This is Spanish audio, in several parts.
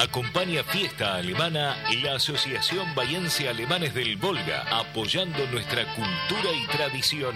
Acompaña Fiesta Alemana la Asociación Bayense Alemanes del Volga, apoyando nuestra cultura y tradición.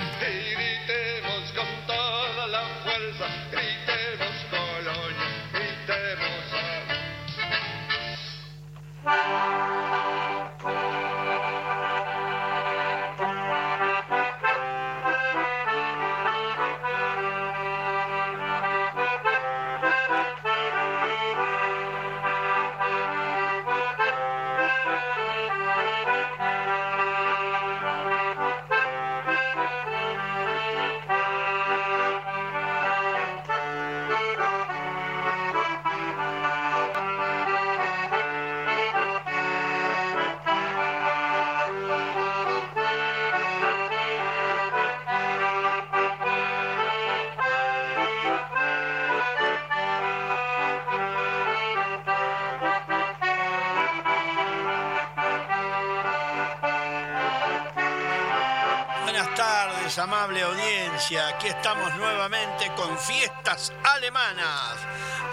Aquí estamos nuevamente con fiestas alemanas.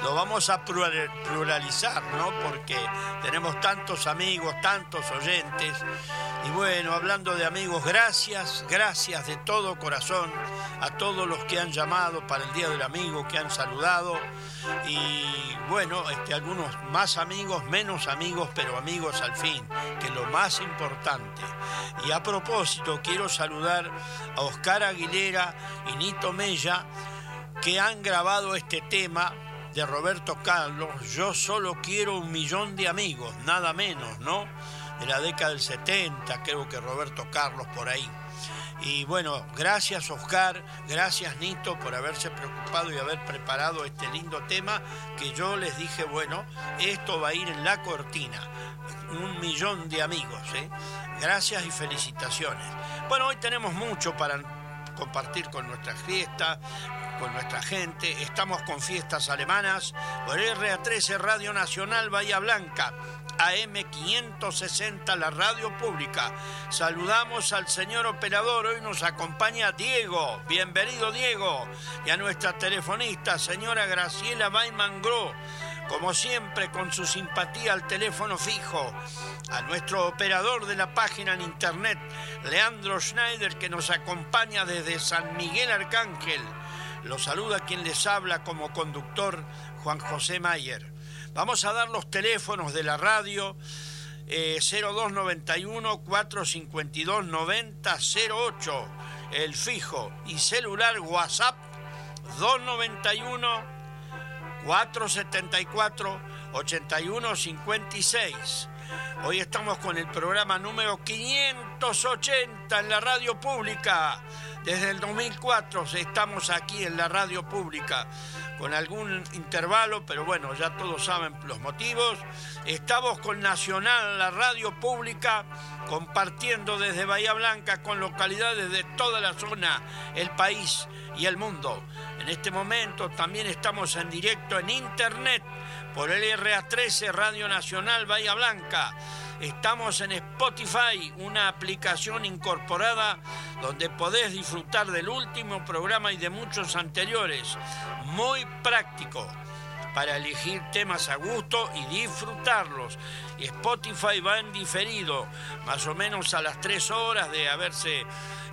Lo vamos a pluralizar, ¿no? Porque tenemos tantos amigos, tantos oyentes. Y bueno, hablando de amigos, gracias, gracias de todo corazón a todos los que han llamado para el Día del Amigo, que han saludado. Y bueno, este, algunos más amigos, menos amigos, pero amigos al fin, que es lo más importante. Y a propósito, quiero saludar a Oscar Aguilera y Nito Mella, que han grabado este tema de Roberto Carlos, Yo solo quiero un millón de amigos, nada menos, ¿no? De la década del 70, creo que Roberto Carlos por ahí. Y bueno, gracias Oscar, gracias Nito por haberse preocupado y haber preparado este lindo tema que yo les dije, bueno, esto va a ir en la cortina. Un millón de amigos, ¿eh? Gracias y felicitaciones. Bueno, hoy tenemos mucho para compartir con nuestra fiesta, con nuestra gente. Estamos con fiestas alemanas por RA13 Radio Nacional Bahía Blanca. AM560, la radio pública. Saludamos al señor operador, hoy nos acompaña Diego. Bienvenido Diego. Y a nuestra telefonista, señora Graciela Weiman como siempre con su simpatía al teléfono fijo, a nuestro operador de la página en internet, Leandro Schneider, que nos acompaña desde San Miguel Arcángel. Lo saluda quien les habla como conductor, Juan José Mayer. Vamos a dar los teléfonos de la radio. 0291 452 9008, el fijo y celular WhatsApp 291 474-8156. Hoy estamos con el programa número 580 en la radio pública. Desde el 2004 estamos aquí en la radio pública con algún intervalo, pero bueno, ya todos saben los motivos. Estamos con Nacional, la radio pública, compartiendo desde Bahía Blanca con localidades de toda la zona, el país y el mundo. En este momento también estamos en directo en internet por el RA13 Radio Nacional Bahía Blanca. Estamos en Spotify, una aplicación incorporada donde podés disfrutar del último programa y de muchos anteriores. Muy práctico para elegir temas a gusto y disfrutarlos. Spotify va en diferido, más o menos a las tres horas de haberse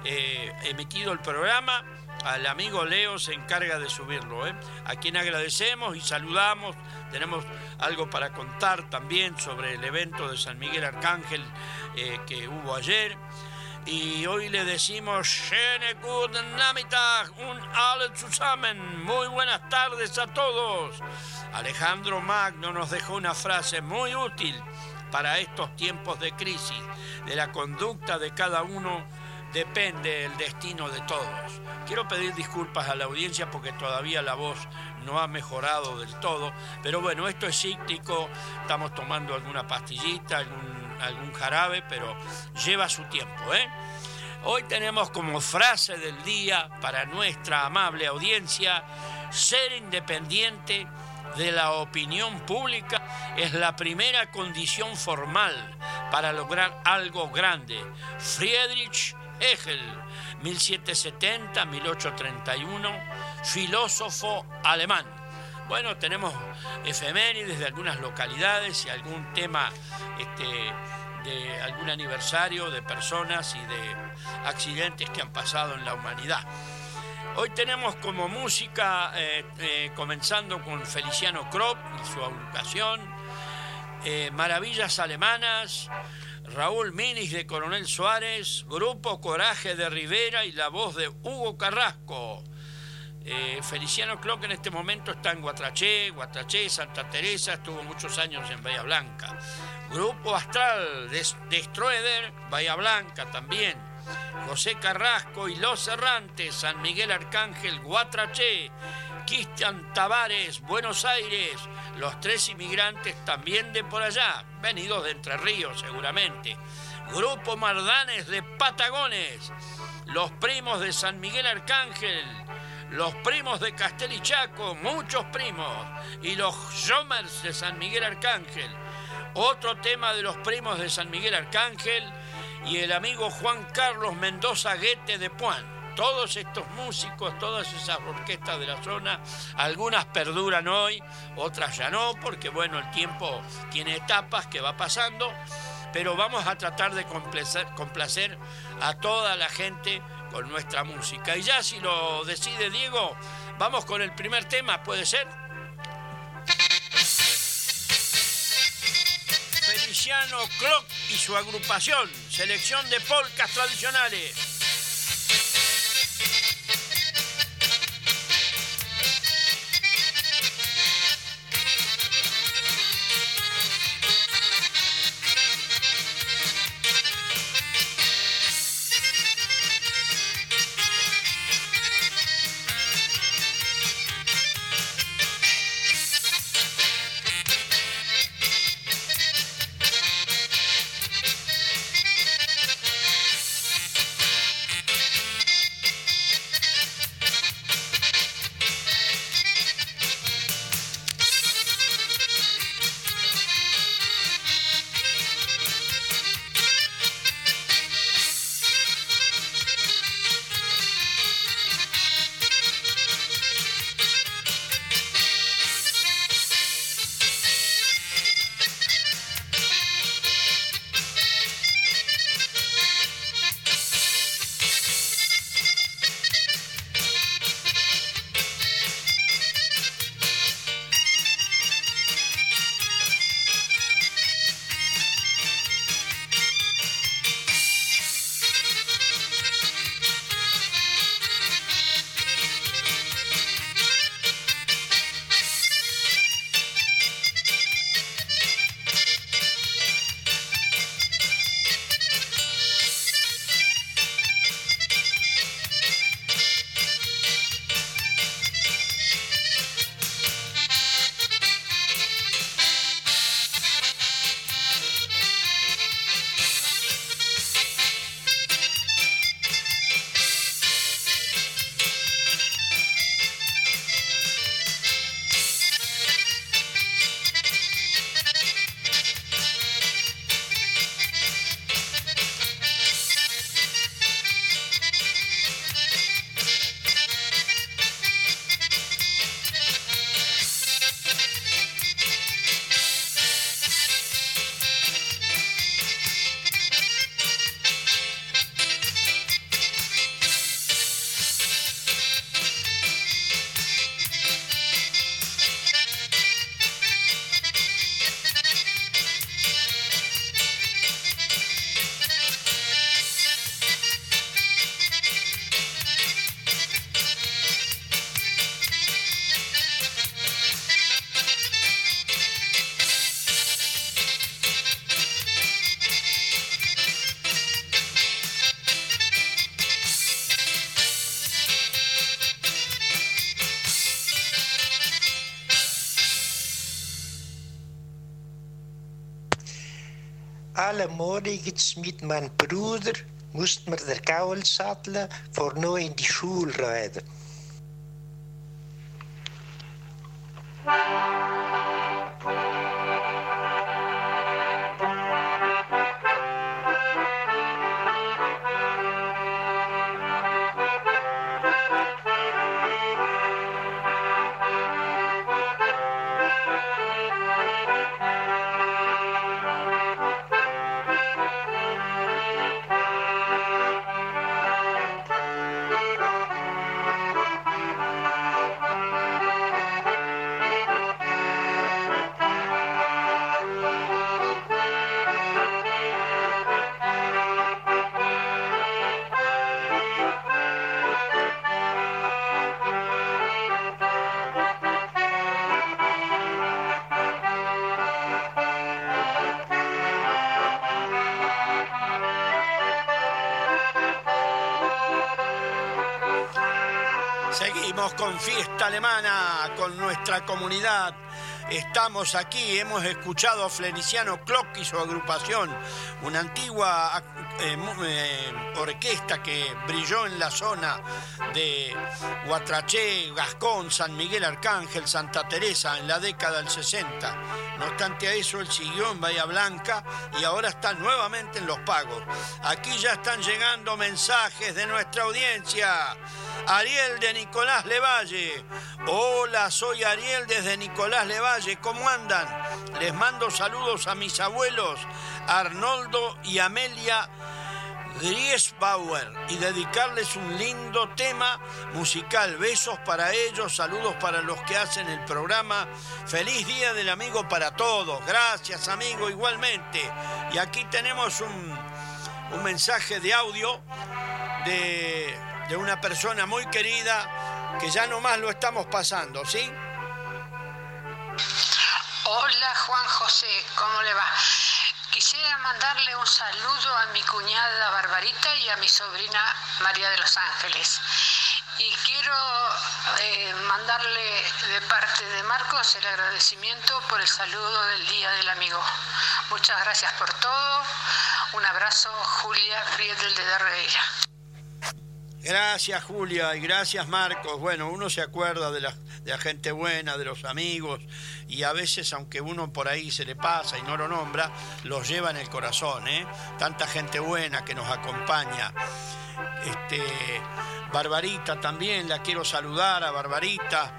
eh, emitido el programa al amigo Leo se encarga de subirlo, ¿eh? a quien agradecemos y saludamos. Tenemos algo para contar también sobre el evento de San Miguel Arcángel eh, que hubo ayer. Y hoy le decimos Schöne guten Nachmittag und zusammen. Muy buenas tardes a todos. Alejandro Magno nos dejó una frase muy útil para estos tiempos de crisis, de la conducta de cada uno depende el destino de todos. Quiero pedir disculpas a la audiencia porque todavía la voz no ha mejorado del todo, pero bueno, esto es cíclico, estamos tomando alguna pastillita, algún, jarabe, pero lleva su tiempo. ¿eh? Hoy tenemos como frase del día para nuestra amable audiencia, ser independiente de la opinión pública es la primera condición formal para lograr algo grande. Friedrich Hegel, 1770-1831, filósofo alemán. bueno, tenemos efemérides de algunas localidades y algún tema este, de algún aniversario de personas y de accidentes que han pasado en la humanidad. Hoy tenemos como música, eh, eh, comenzando con Feliciano Kropp y su agrupación, eh, Maravillas Alemanas, Raúl Minis de Coronel Suárez, Grupo Coraje de Rivera y la voz de Hugo Carrasco. Feliciano Kropp en este momento está en Guatraché, Guatraché, Santa Teresa, estuvo muchos años en Bahía Blanca. Grupo Astral de, de Bahía Blanca también. José Carrasco y Los Errantes, San Miguel Arcángel, Guatraché, Cristian Tavares, Buenos Aires, los tres inmigrantes también de por allá, venidos de Entre Ríos seguramente. Grupo Mardanes de Patagones, los primos de San Miguel Arcángel, los primos de Castelichaco, muchos primos, y los Jomers de San Miguel Arcángel. Otro tema de los primos de San Miguel Arcángel y el amigo Juan Carlos Mendoza Guete de Puan. Todos estos músicos, todas esas orquestas de la zona, algunas perduran hoy, otras ya no, porque bueno, el tiempo tiene etapas que va pasando, pero vamos a tratar de complacer, complacer a toda la gente con nuestra música. Y ya si lo decide Diego, vamos con el primer tema, ¿puede ser? Feliciano Clock y su agrupación, selección de polcas tradicionales. Alle morgens mit meinem Bruder mussten wir der Gaul satteln, vor nur in die Schule reiten. Seguimos con fiesta alemana, con nuestra comunidad. Estamos aquí, hemos escuchado a Fleniciano Clock y su agrupación, una antigua eh, eh, orquesta que brilló en la zona de Huatraché, Gascón, San Miguel Arcángel, Santa Teresa en la década del 60. No obstante a eso, él siguió en Bahía Blanca y ahora está nuevamente en Los Pagos. Aquí ya están llegando mensajes de nuestra audiencia. Ariel de Nicolás Levalle. Hola, soy Ariel desde Nicolás Levalle. ¿Cómo andan? Les mando saludos a mis abuelos Arnoldo y Amelia Griesbauer y dedicarles un lindo tema musical. Besos para ellos, saludos para los que hacen el programa. Feliz Día del Amigo para todos. Gracias, amigo, igualmente. Y aquí tenemos un, un mensaje de audio de de una persona muy querida que ya nomás lo estamos pasando, ¿sí? Hola Juan José, ¿cómo le va? Quisiera mandarle un saludo a mi cuñada Barbarita y a mi sobrina María de los Ángeles. Y quiero eh, mandarle de parte de Marcos el agradecimiento por el saludo del Día del Amigo. Muchas gracias por todo. Un abrazo, Julia Friedel de Darreira. Gracias Julia y gracias Marcos. Bueno, uno se acuerda de la, de la, gente buena, de los amigos, y a veces, aunque uno por ahí se le pasa y no lo nombra, los lleva en el corazón, ¿eh? Tanta gente buena que nos acompaña. Este, Barbarita también, la quiero saludar a Barbarita.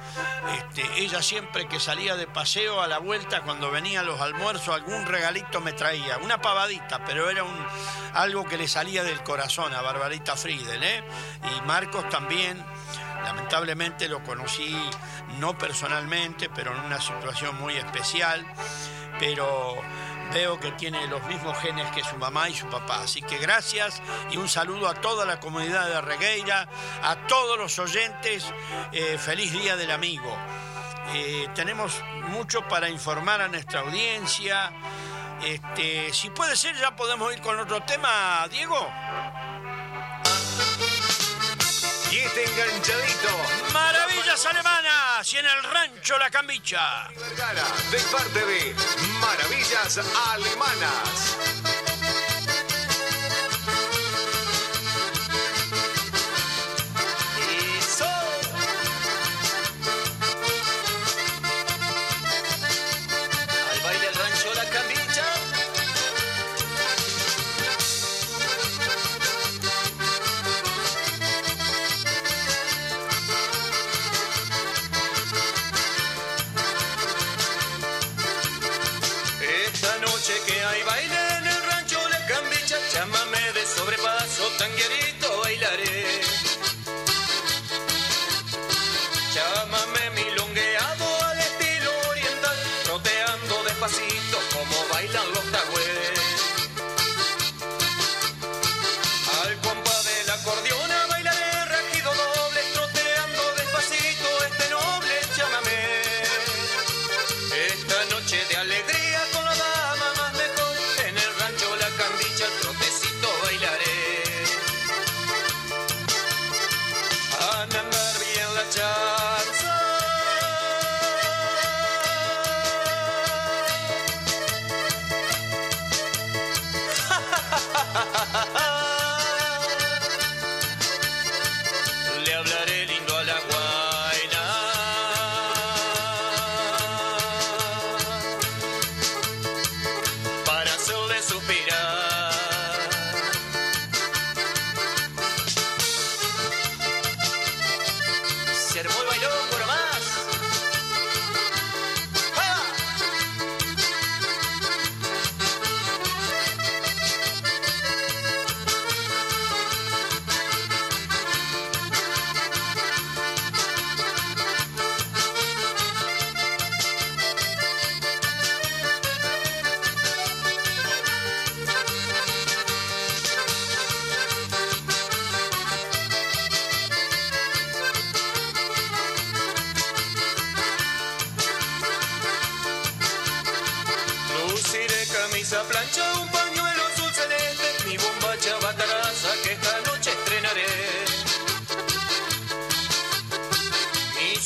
Este, ella siempre que salía de paseo a la vuelta, cuando venía a los almuerzos, algún regalito me traía. Una pavadita, pero era un, algo que le salía del corazón a Barbarita Friedel. ¿eh? Y Marcos también, lamentablemente lo conocí no personalmente, pero en una situación muy especial. Pero veo que tiene los mismos genes que su mamá y su papá. Así que gracias y un saludo a toda la comunidad de Regueira, a todos los oyentes. Eh, feliz Día del Amigo. Eh, tenemos mucho para informar a nuestra audiencia. Este, si puede ser, ya podemos ir con otro tema, Diego. Y este enganchadito. Alemanas y en el rancho La Cambicha. De parte de Maravillas Alemanas. tanguerito bailaré.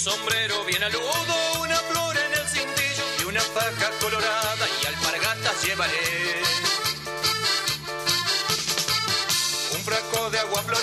Sombrero bien aludo, una flor en el cintillo y una faja colorada y alpargatas llevaré. Un frasco de agua florida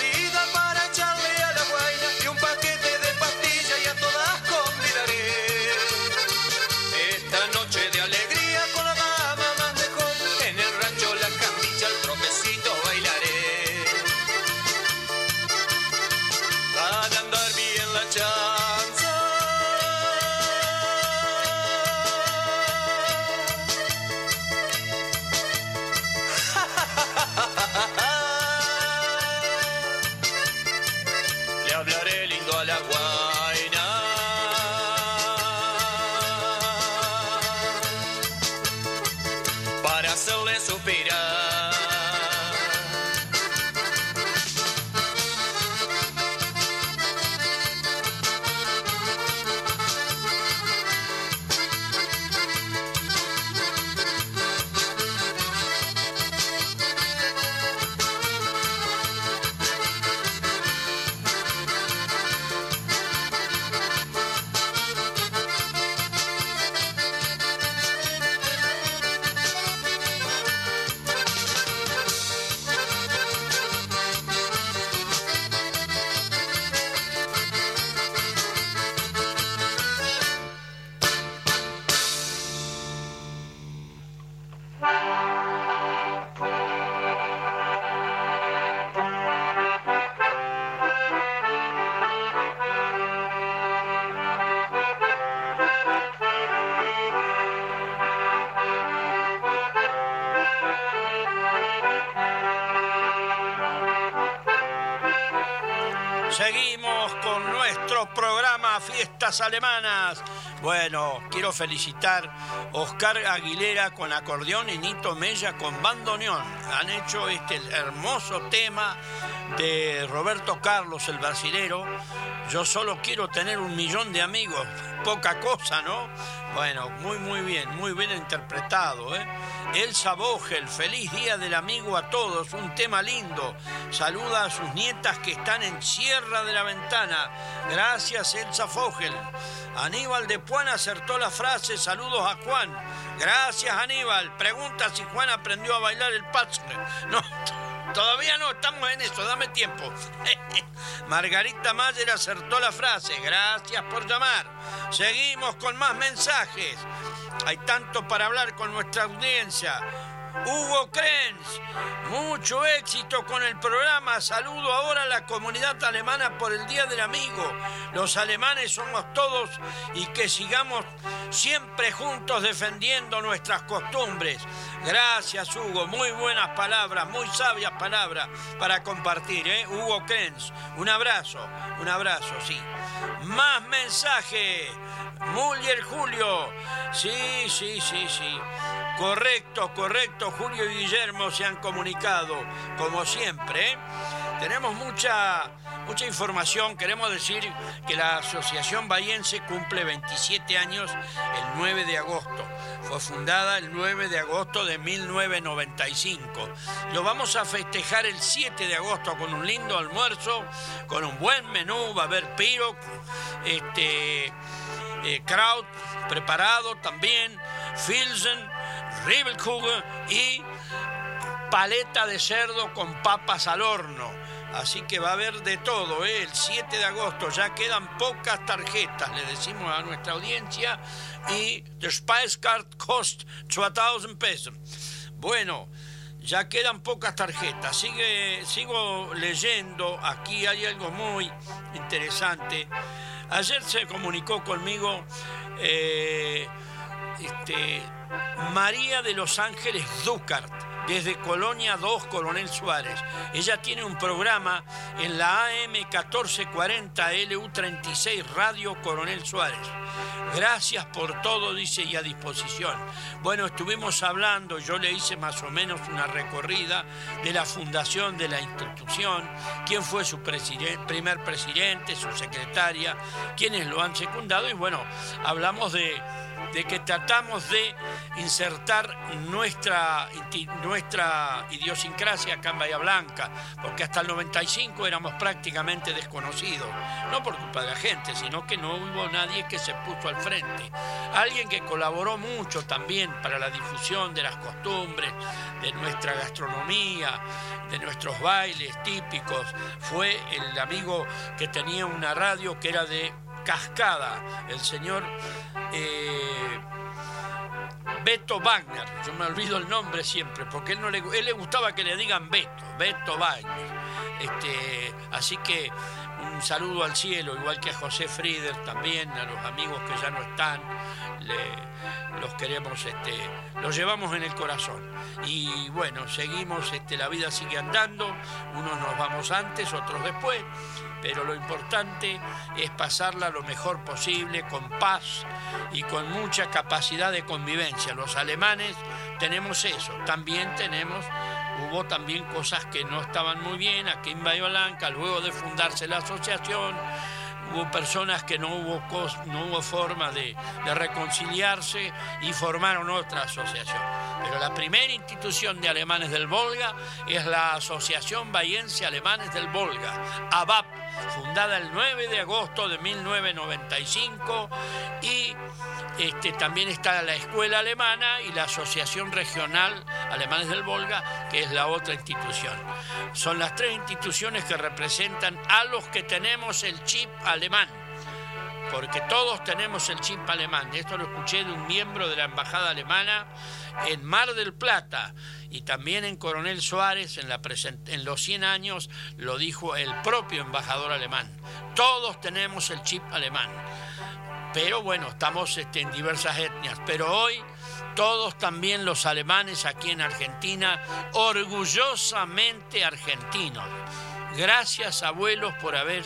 Alemanas. Bueno, quiero felicitar Oscar Aguilera con acordeón y Nito Mella con bandoneón. Han hecho este hermoso tema de Roberto Carlos, el brasilero. Yo solo quiero tener un millón de amigos. Poca cosa, ¿no? Bueno, muy, muy bien, muy bien interpretado, ¿eh? Elsa Vogel, feliz día del amigo a todos, un tema lindo. Saluda a sus nietas que están en Sierra de la Ventana. Gracias, Elsa Vogel. Aníbal de Puan acertó la frase, saludos a Juan. Gracias, Aníbal. Pregunta si Juan aprendió a bailar el patzne. No, todavía no, estamos en eso, dame tiempo. Margarita Mayer acertó la frase, gracias por llamar. Seguimos con más mensajes. Hay tanto para hablar con nuestra audiencia. Hugo Krenz, mucho éxito con el programa. Saludo ahora a la comunidad alemana por el Día del Amigo. Los alemanes somos todos y que sigamos siempre juntos defendiendo nuestras costumbres. Gracias, Hugo. Muy buenas palabras, muy sabias palabras para compartir. ¿eh? Hugo Krenz, un abrazo, un abrazo, sí. Más mensajes. Muller Julio. Sí, sí, sí, sí. Correcto, correcto. Julio y Guillermo se han comunicado, como siempre. Tenemos mucha, mucha información. Queremos decir que la Asociación Bahiense cumple 27 años el 9 de agosto. Fue fundada el 9 de agosto de 1995. Lo vamos a festejar el 7 de agosto con un lindo almuerzo, con un buen menú. Va a haber piro, este, eh, kraut preparado también, filsen, Riebelkugel y paleta de cerdo con papas al horno. Así que va a haber de todo, ¿eh? el 7 de agosto ya quedan pocas tarjetas, le decimos a nuestra audiencia, y the Spice Card cost 2.000 pesos. Bueno, ya quedan pocas tarjetas. Sigue, sigo leyendo, aquí hay algo muy interesante. Ayer se comunicó conmigo eh, este, María de Los Ángeles Ducart, desde Colonia 2, Coronel Suárez. Ella tiene un programa en la AM 1440 LU36 Radio Coronel Suárez. Gracias por todo, dice, y a disposición. Bueno, estuvimos hablando, yo le hice más o menos una recorrida de la fundación de la institución, quién fue su primer presidente, su secretaria, quiénes lo han secundado, y bueno, hablamos de de que tratamos de insertar nuestra, nuestra idiosincrasia acá en Bahía Blanca, porque hasta el 95 éramos prácticamente desconocidos, no por culpa de la gente, sino que no hubo nadie que se puso al frente. Alguien que colaboró mucho también para la difusión de las costumbres, de nuestra gastronomía, de nuestros bailes típicos, fue el amigo que tenía una radio que era de Cascada, el señor eh, Beto Wagner, yo me olvido el nombre siempre, porque él, no le, él le gustaba que le digan Beto, Beto Wagner. Este, así que un saludo al cielo, igual que a José Frieder también, a los amigos que ya no están, los queremos, este, los llevamos en el corazón. Y bueno, seguimos, este, la vida sigue andando, unos nos vamos antes, otros después pero lo importante es pasarla lo mejor posible, con paz y con mucha capacidad de convivencia. Los alemanes tenemos eso, también tenemos, hubo también cosas que no estaban muy bien aquí en Bahía Blanca, luego de fundarse la asociación, hubo personas que no hubo, no hubo forma de, reconciliarse y formaron otra asociación. Pero la primera institución de alemanes del Volga es la Asociación Bahiense Alemanes del Volga, ABAP, fundada el 9 de agosto de 1995 y este, también está la Escuela Alemana y la Asociación Regional Alemanes del Volga, que es la otra institución. Son las tres instituciones que representan a los que tenemos el chip alemán, porque todos tenemos el chip alemán. Esto lo escuché de un miembro de la Embajada Alemana en Mar del Plata y también en Coronel Suárez, en, los 100 años, lo dijo el propio embajador alemán. Todos tenemos el chip alemán. Pero bueno, estamos este, en diversas etnias. Pero hoy todos también los alemanes aquí en Argentina, orgullosamente argentinos. Gracias abuelos por haber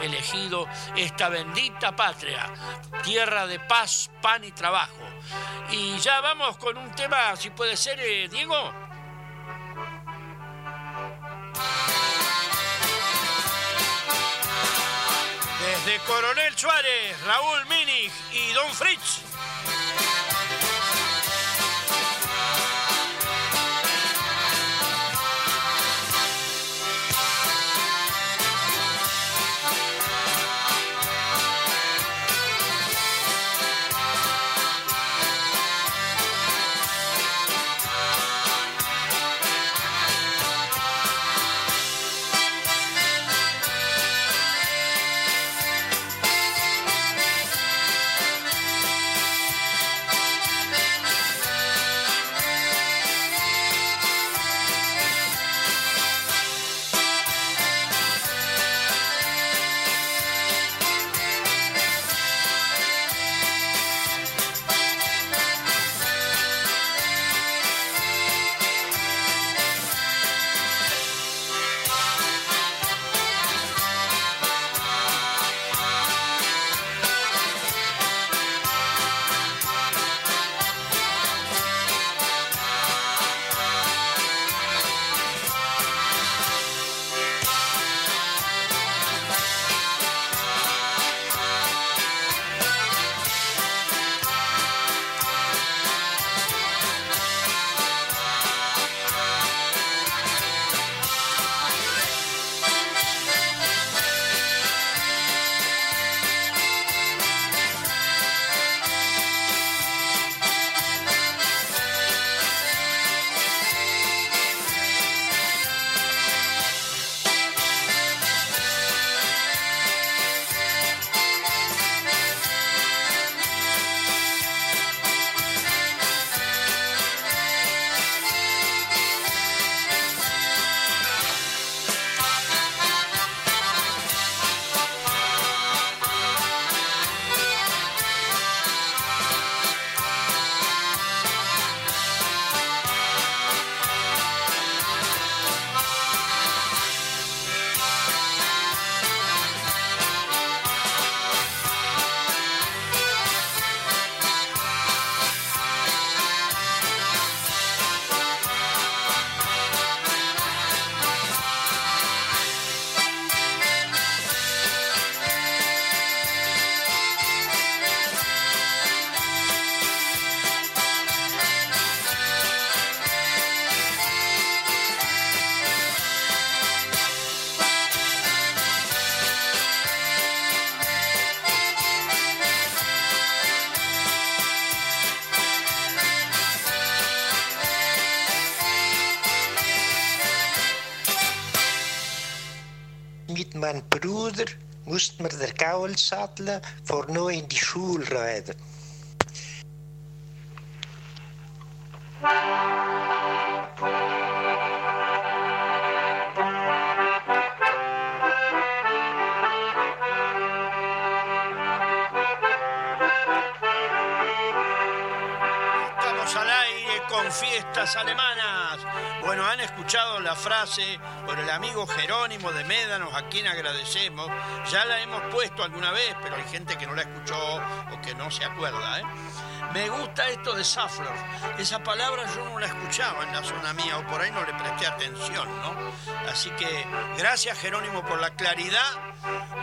elegido esta bendita patria, tierra de paz, pan y trabajo. Y ya vamos con un tema, si puede ser, eh, Diego. Desde Coronel Suárez, Raúl Minig y Don Fritz. Moest me de kouwel zadelen voor nu in die school. Estamos al aire con fiestas alemanas. Bueno, han escuchado la frase por el amigo Jerónimo de Médanos, a quien agradecemos. Ya la hemos puesto alguna vez, pero hay gente que no la escuchó o que no se acuerda. ¿eh? Me gusta esto de Safler. Esa palabra yo no la escuchaba en la zona mía o por ahí no le presté atención, ¿no? Así que gracias Jerónimo por la claridad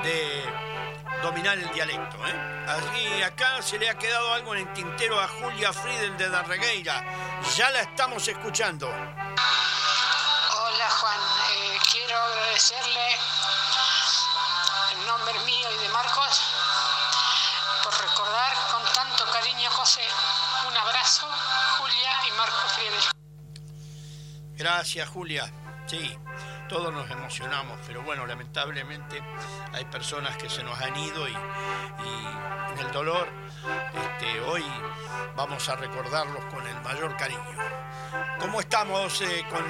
de dominar el dialecto. ¿eh? Acá se le ha quedado algo en el tintero a Julia Friedel de Darregueira. Ya la estamos escuchando. Hola Juan, Eh, quiero agradecerle en nombre mío y de Marcos por recordar con tanto cariño a José. Un abrazo, Julia y Marcos Friedel. Gracias, Julia. Sí, todos nos emocionamos, pero bueno, lamentablemente hay personas que se nos han ido y, en el dolor este, hoy vamos a recordarlos con el mayor cariño. ¿Cómo estamos? eh, con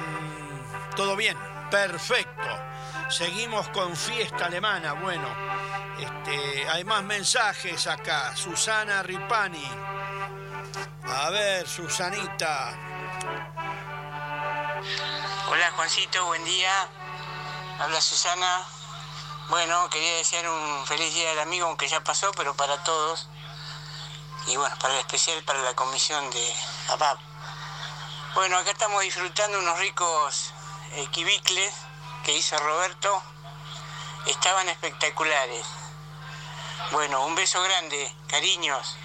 ¿Todo bien? Perfecto. Seguimos con fiesta alemana. Bueno, este, hay más mensajes acá. Susana Ripani. A ver, Susanita. Hola Juancito, buen día. Habla Susana. Bueno, quería desear un feliz día del amigo, aunque ya pasó, pero para todos. Y bueno, para el especial para la comisión de ABAP. Bueno, acá estamos disfrutando unos ricos quibicles que hizo Roberto. Estaban espectaculares. Bueno, un beso grande, cariños.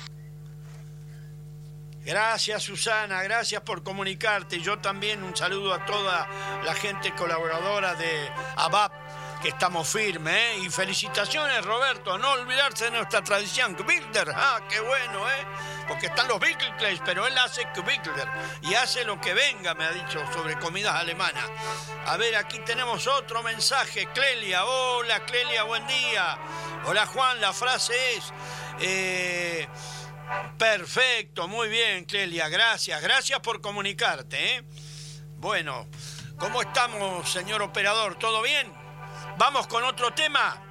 Gracias Susana, gracias por comunicarte. Yo también un saludo a toda la gente colaboradora de ABAP, que estamos firmes. ¿eh? Y felicitaciones Roberto, no olvidarse de nuestra tradición. Kubikler, ah, qué bueno, ¿eh? Porque están los Bickelkleis, pero él hace Kubikler y hace lo que venga, me ha dicho, sobre comidas alemanas. A ver, aquí tenemos otro mensaje. Clelia, hola Clelia, buen día. Hola Juan, la frase es... eh, Perfecto, muy bien, Clelia, gracias, gracias por comunicarte. ¿eh? Bueno, ¿cómo estamos, señor operador? ¿Todo bien? ¿Vamos con otro tema?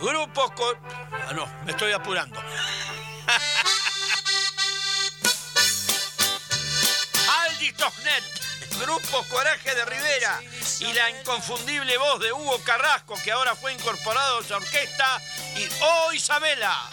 Grupo Co- Ah, no, me estoy apurando. Aldi Tosnet, Grupo Coraje de Rivera y la inconfundible voz de Hugo Carrasco, que ahora fue incorporado a su orquesta, y Oh Isabela.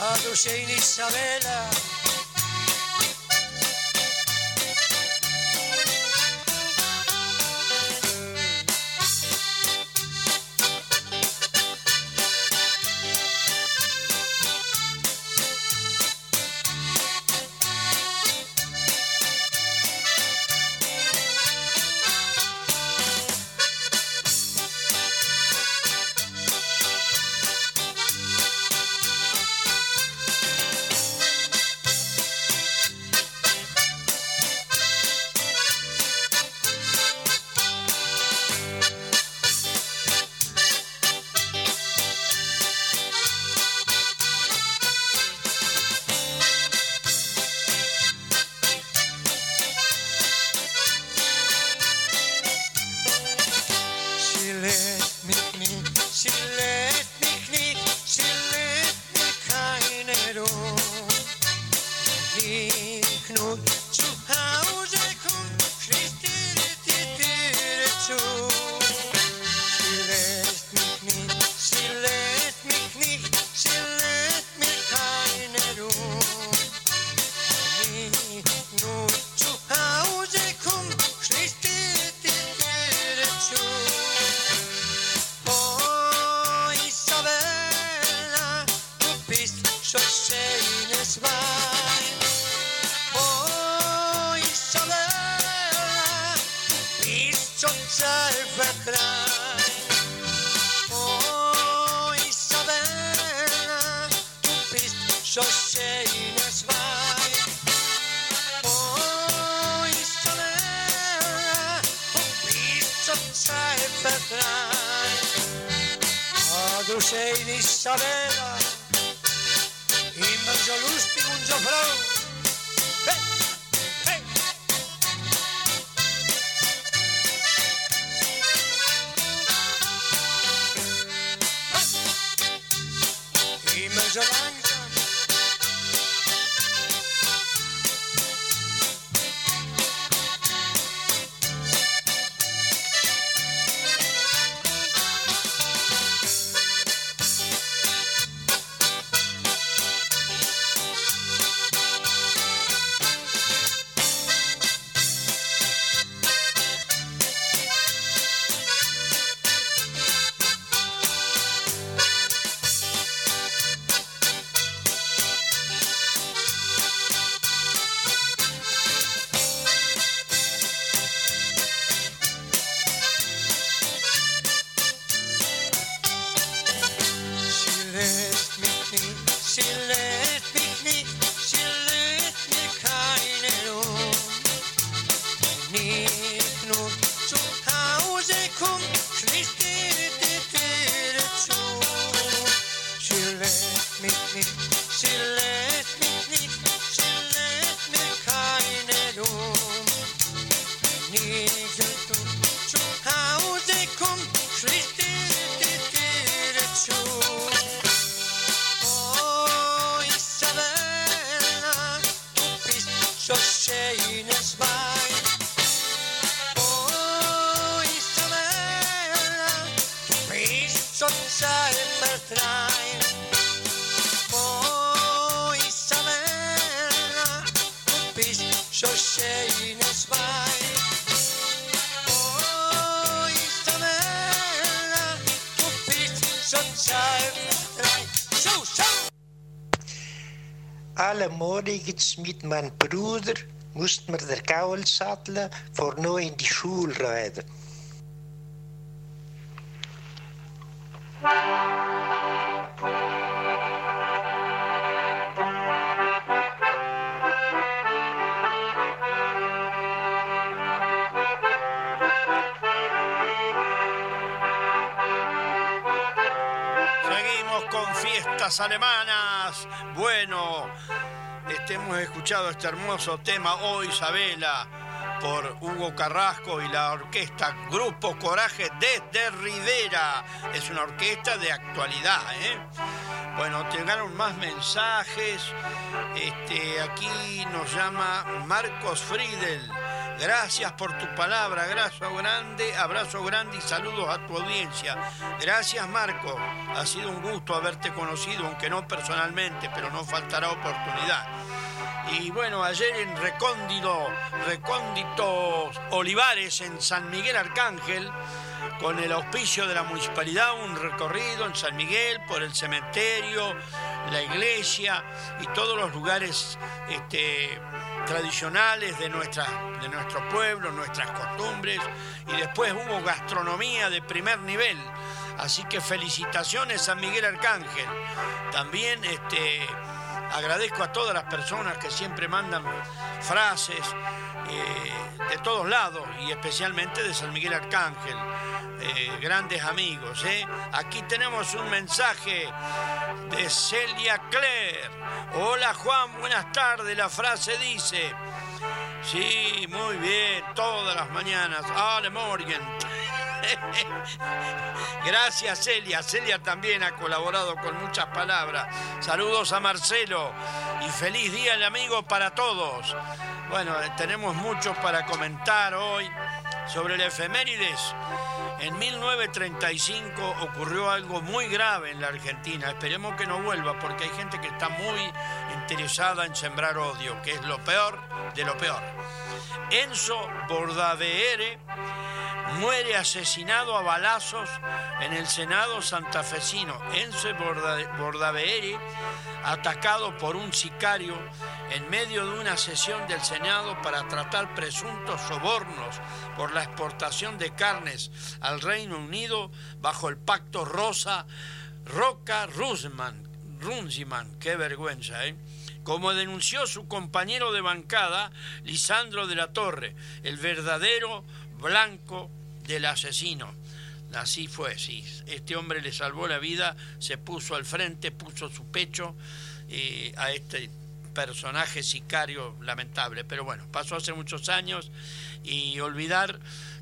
A Dulceina Isabela. July. Mit meinem Bruder mussten wir der Gaul satteln, vor nur in die Schule reiten. Escuchado este hermoso tema Hoy Isabela por Hugo Carrasco y la orquesta Grupo Coraje desde Rivera. Es una orquesta de actualidad, ¿eh? Bueno, llegaron más mensajes. Este, aquí nos llama Marcos Friedel. Gracias por tu palabra, abrazo grande, abrazo grande y saludos a tu audiencia. Gracias Marco, ha sido un gusto haberte conocido, aunque no personalmente, pero no faltará oportunidad. Y bueno, ayer en Recóndito, Recónditos Olivares, en San Miguel Arcángel, con el auspicio de la municipalidad, un recorrido en San Miguel por el cementerio, la iglesia y todos los lugares este, tradicionales de, nuestra, de nuestro pueblo, nuestras costumbres. Y después hubo gastronomía de primer nivel. Así que felicitaciones San Miguel Arcángel. También este, agradezco a todas las personas que siempre mandan frases eh, de todos lados y especialmente de San Miguel Arcángel. Eh, grandes amigos. ¿eh? Aquí tenemos un mensaje de Celia Claire. Hola Juan, buenas tardes. La frase dice, sí, muy bien, todas las mañanas. Ale Morgan. Gracias Celia. Celia también ha colaborado con muchas palabras. Saludos a Marcelo y feliz día el amigo para todos. Bueno, eh, tenemos mucho para comentar hoy sobre el efemérides. En 1935 ocurrió algo muy grave en la Argentina. Esperemos que no vuelva porque hay gente que está muy interesada en sembrar odio, que es lo peor de lo peor. Enzo Bordaveere muere asesinado a balazos en el Senado santafesino. Enzo Borda- Bordaveere, atacado por un sicario en medio de una sesión del Senado para tratar presuntos sobornos por la exportación de carnes al Reino Unido bajo el pacto Rosa Roca. Runziman, qué vergüenza, ¿eh? Como denunció su compañero de bancada, Lisandro de la Torre, el verdadero blanco del asesino. Así fue, sí. Este hombre le salvó la vida, se puso al frente, puso su pecho eh, a este personaje sicario lamentable. Pero bueno, pasó hace muchos años y olvidar,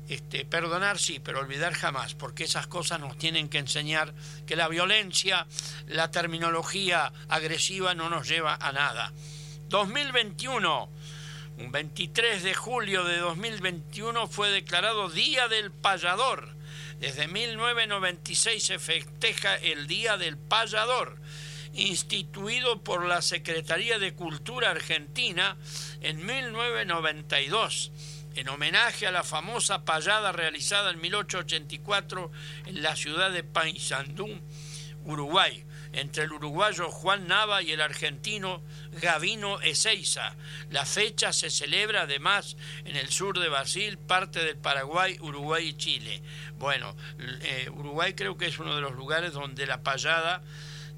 este, perdonar sí, pero olvidar jamás, porque esas cosas nos tienen que enseñar que la violencia, la terminología agresiva no nos lleva a nada. 2021. Un 23 de julio de 2021 fue declarado Día del Payador. Desde 1996 se festeja el Día del Payador instituido por la Secretaría de Cultura Argentina en 1992, en homenaje a la famosa payada realizada en 1884 en la ciudad de Paysandú, Uruguay, entre el uruguayo Juan Nava y el argentino Gavino Ezeiza. La fecha se celebra además en el sur de Brasil, parte del Paraguay, Uruguay y Chile. Bueno, eh, Uruguay creo que es uno de los lugares donde la payada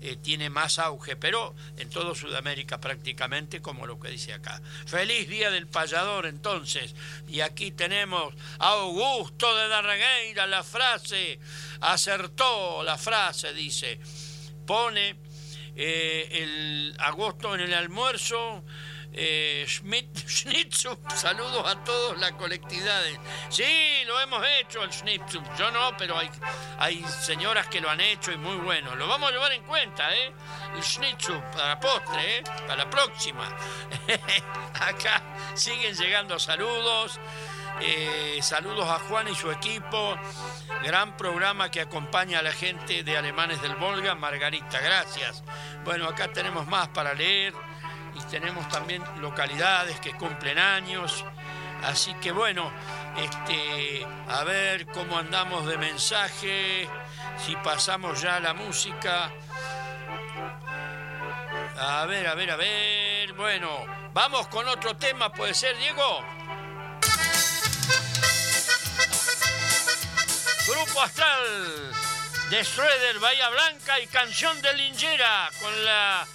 eh, tiene más auge, pero en todo Sudamérica prácticamente, como lo que dice acá. Feliz Día del Payador entonces. Y aquí tenemos a Augusto de Darregueira, la frase, acertó la frase, dice, pone eh, el agosto en el almuerzo eh, Schmidt, Schnitzub, saludos a todos la colectividad. Sí, lo hemos hecho el Schnitzub, yo no, pero hay, señoras que lo han hecho y muy bueno. Lo vamos a llevar en cuenta, ¿eh? El Schnitzub para postre, ¿eh? Para la próxima. Acá siguen llegando saludos. Eh, saludos a Juan y su equipo. Gran programa que acompaña a la gente de Alemanes del Volga. Margarita, gracias. Bueno, acá tenemos más para leer y tenemos también localidades que cumplen años. Así que bueno, este, a ver cómo andamos de mensaje, si pasamos ya la música. A ver, a ver, a ver. Bueno, vamos con otro tema, ¿puede ser, Diego? Grupo Astral de Schroeder, Bahía Blanca y Canción de Lingera con la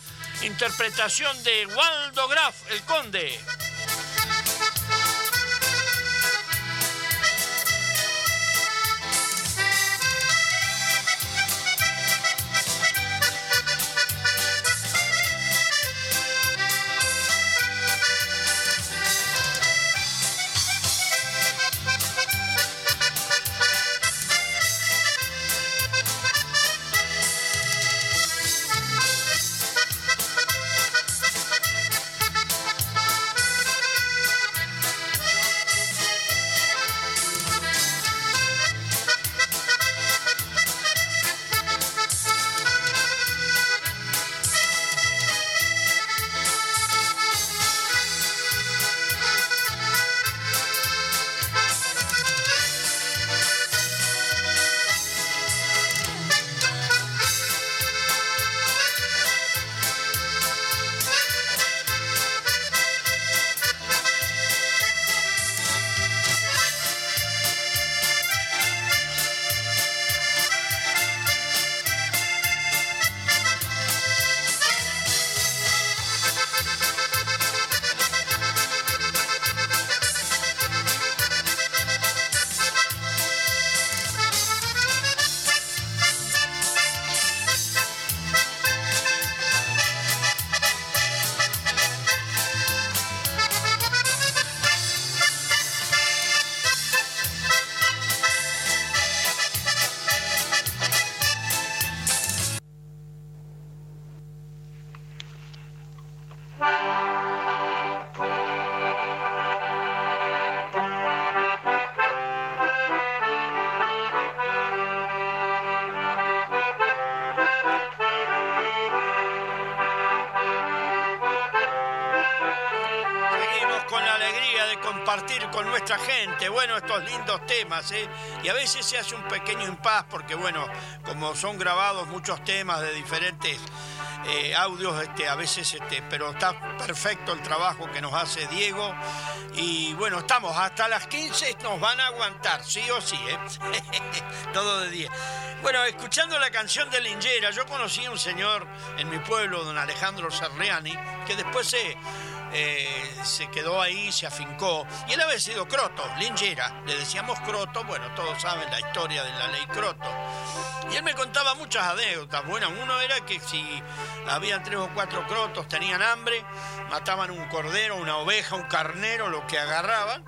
interpretación de Waldo Graf, el conde. Con nuestra gente, bueno, estos lindos temas, ¿eh? Y a veces se hace un pequeño impas porque, bueno, como son grabados muchos temas de diferentes eh, audios, este, a veces, este, pero está perfecto el trabajo que nos hace Diego. Y bueno, estamos hasta las 15, nos van a aguantar, sí o sí, ¿eh? Todo de 10. Bueno, escuchando la canción de Lingera, yo conocí a un señor en mi pueblo, don Alejandro Sarriani, que después se, eh, se quedó ahí, se afincó, y él había sido Croto, Lingera, le decíamos Croto, bueno, todos saben la historia de la ley Croto. Y él me contaba muchas anécdotas. Bueno, uno era que si habían tres o cuatro crotos, tenían hambre, mataban un cordero, una oveja, un carnero, lo que agarraban,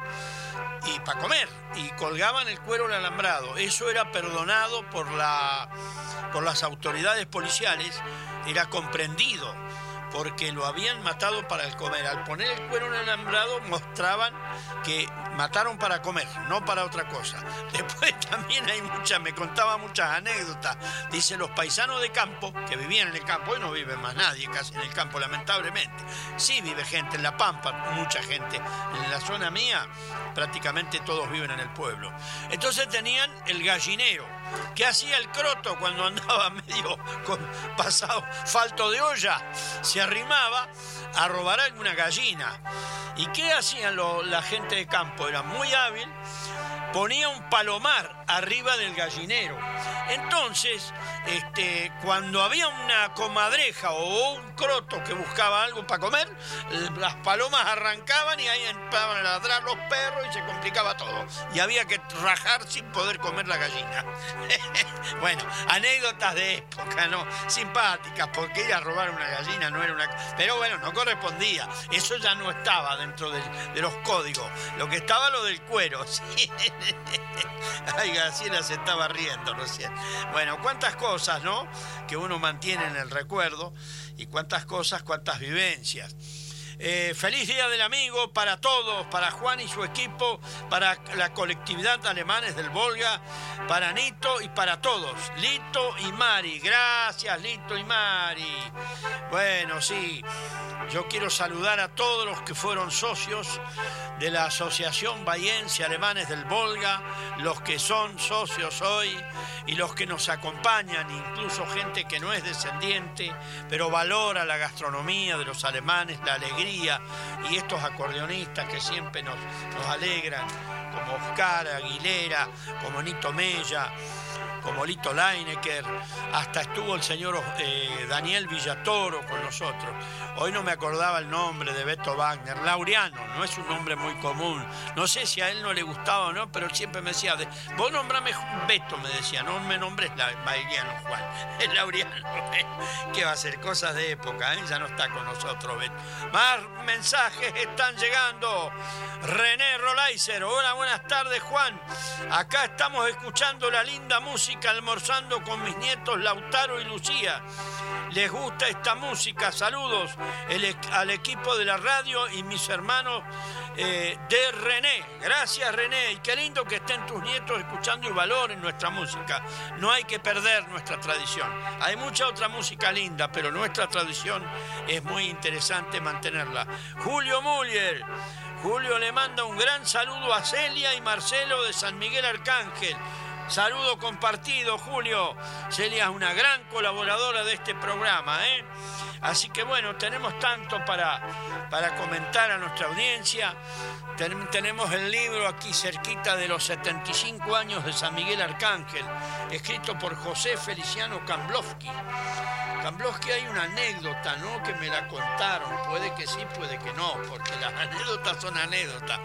y para comer, y colgaban el cuero al alambrado. Eso era perdonado por, la, por las autoridades policiales, era comprendido porque lo habían matado para el comer. Al poner el cuero en el alambrado mostraban que mataron para comer, no para otra cosa. Después también hay muchas, me contaba muchas anécdotas. Dice los paisanos de campo, que vivían en el campo, hoy no vive más nadie casi en el campo, lamentablemente. Sí vive gente en La Pampa, mucha gente. En la zona mía prácticamente todos viven en el pueblo. Entonces tenían el gallinero. ¿Qué hacía el croto cuando andaba medio con pasado falto de olla? Arrimaba a robar alguna gallina. ¿Y qué hacían lo- la gente de campo? Era muy hábil. Ponía un palomar arriba del gallinero. Entonces, este, cuando había una comadreja o un croto que buscaba algo para comer, las palomas arrancaban y ahí empezaban a ladrar los perros y se complicaba todo. Y había que rajar sin poder comer la gallina. bueno, anécdotas de época, ¿no? Simpáticas, porque ir a robar una gallina no era una... Pero bueno, no correspondía. Eso ya no estaba dentro del- de los códigos. Lo que estaba lo del cuero, ¿sí? Ay, Graciela se estaba riendo recién. Bueno, cuántas cosas, ¿no? Que uno mantiene en el recuerdo y cuántas cosas, cuántas vivencias. Eh, feliz Día del Amigo para todos, para Juan y su equipo, para la colectividad alemanes del Volga, para Nito y para todos. Lito y Mari, gracias Lito y Mari. Bueno, sí, yo quiero saludar a todos los que fueron socios de la Asociación Bahiense Alemanes del Volga, los que son socios hoy y los que nos acompañan, incluso gente que no es descendiente, pero valora la gastronomía de los alemanes, la alegría y estos acordeonistas que siempre nos, nos alegran, como Oscar Aguilera, como Nito Mella como Lito Leinecker, hasta estuvo el señor eh, Daniel Villatoro con nosotros. Hoy no me acordaba el nombre de Beto Wagner, Laureano, no es un nombre muy común. No sé si a él no le gustaba o no, pero siempre me decía, de- vos nombrame Beto, me decía, no me nombres la, Bailiano Juan, es Laureano. ¿Qué va a ser? Cosas de época, ¿eh? ya no está con nosotros Beto. Más mensajes están llegando. René Rolaiser, hola, buenas tardes Juan. Acá estamos escuchando la linda música, almorzando con mis nietos Lautaro y Lucía. Les gusta esta música, saludos e- al equipo de la radio y mis hermanos eh, de René. Gracias René, y qué lindo que estén tus nietos escuchando y valoren nuestra música. No hay que perder nuestra tradición. Hay mucha otra música linda, pero nuestra tradición es muy interesante mantenerla. Julio Muller. Julio le manda un gran saludo a Celia y Marcelo de San Miguel Arcángel. Saludo compartido, Julio. Celia es una gran colaboradora de este programa, ¿eh? Así que bueno, tenemos tanto para, para comentar a nuestra audiencia. Ten- tenemos el libro aquí cerquita de los 75 años de San Miguel Arcángel, escrito por José Feliciano Kamblowski. Kamblowski hay una anécdota, ¿no? Que me la contaron. Puede que sí, puede que no, porque las anécdotas son anécdotas.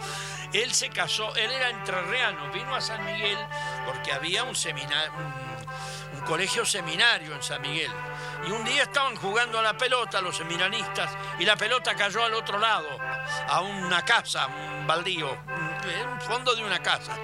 Él se casó, él era entrerriano, vino a San Miguel porque había un seminario, un, colegio seminario en San Miguel. Y un día estaban jugando a la pelota los seminaristas y la pelota cayó al otro lado, a una casa, un baldío, en un fondo de una casa.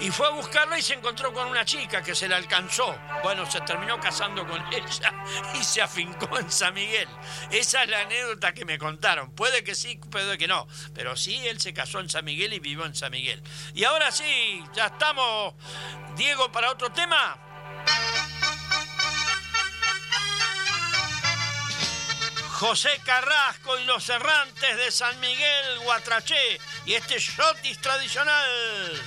Y fue a buscarla y se encontró con una chica que se la alcanzó. Bueno, se terminó casando con ella y se afincó en San Miguel. Esa es la anécdota que me contaron. Puede que sí, puede que no. Pero sí, él se casó en San Miguel y vivió en San Miguel. Y ahora sí, ya estamos. Diego, para otro tema. José Carrasco y los errantes de San Miguel, Guatraché, y este shotis tradicional.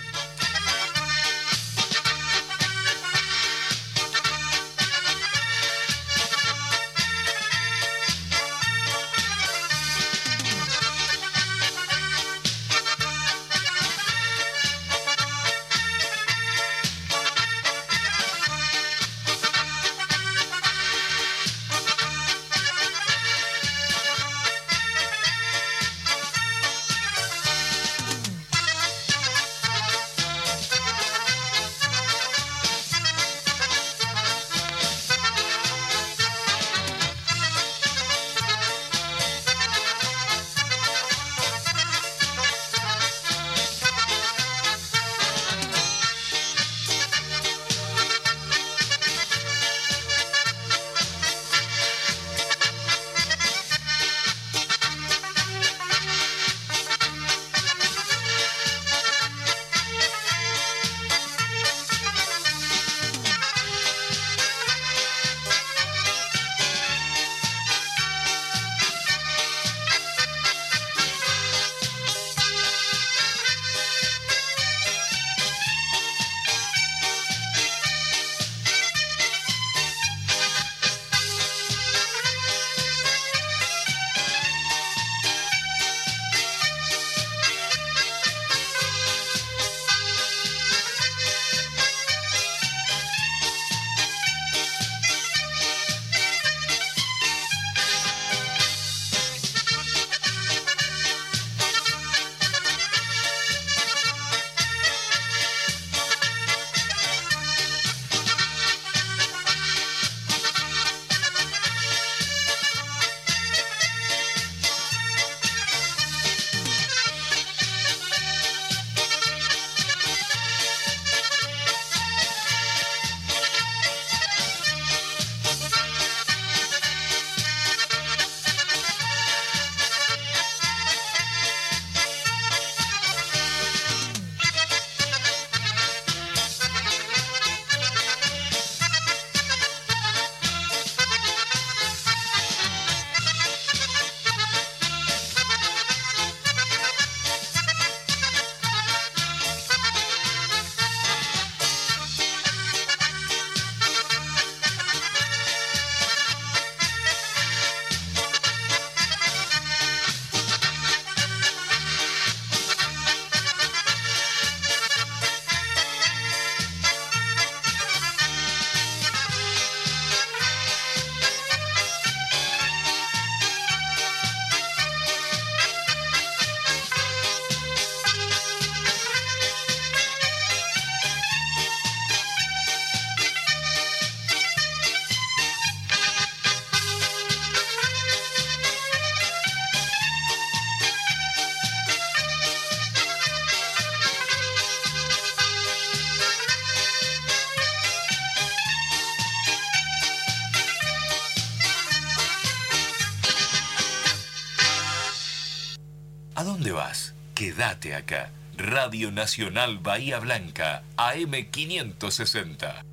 Quédate acá. Radio Nacional Bahía Blanca, AM560.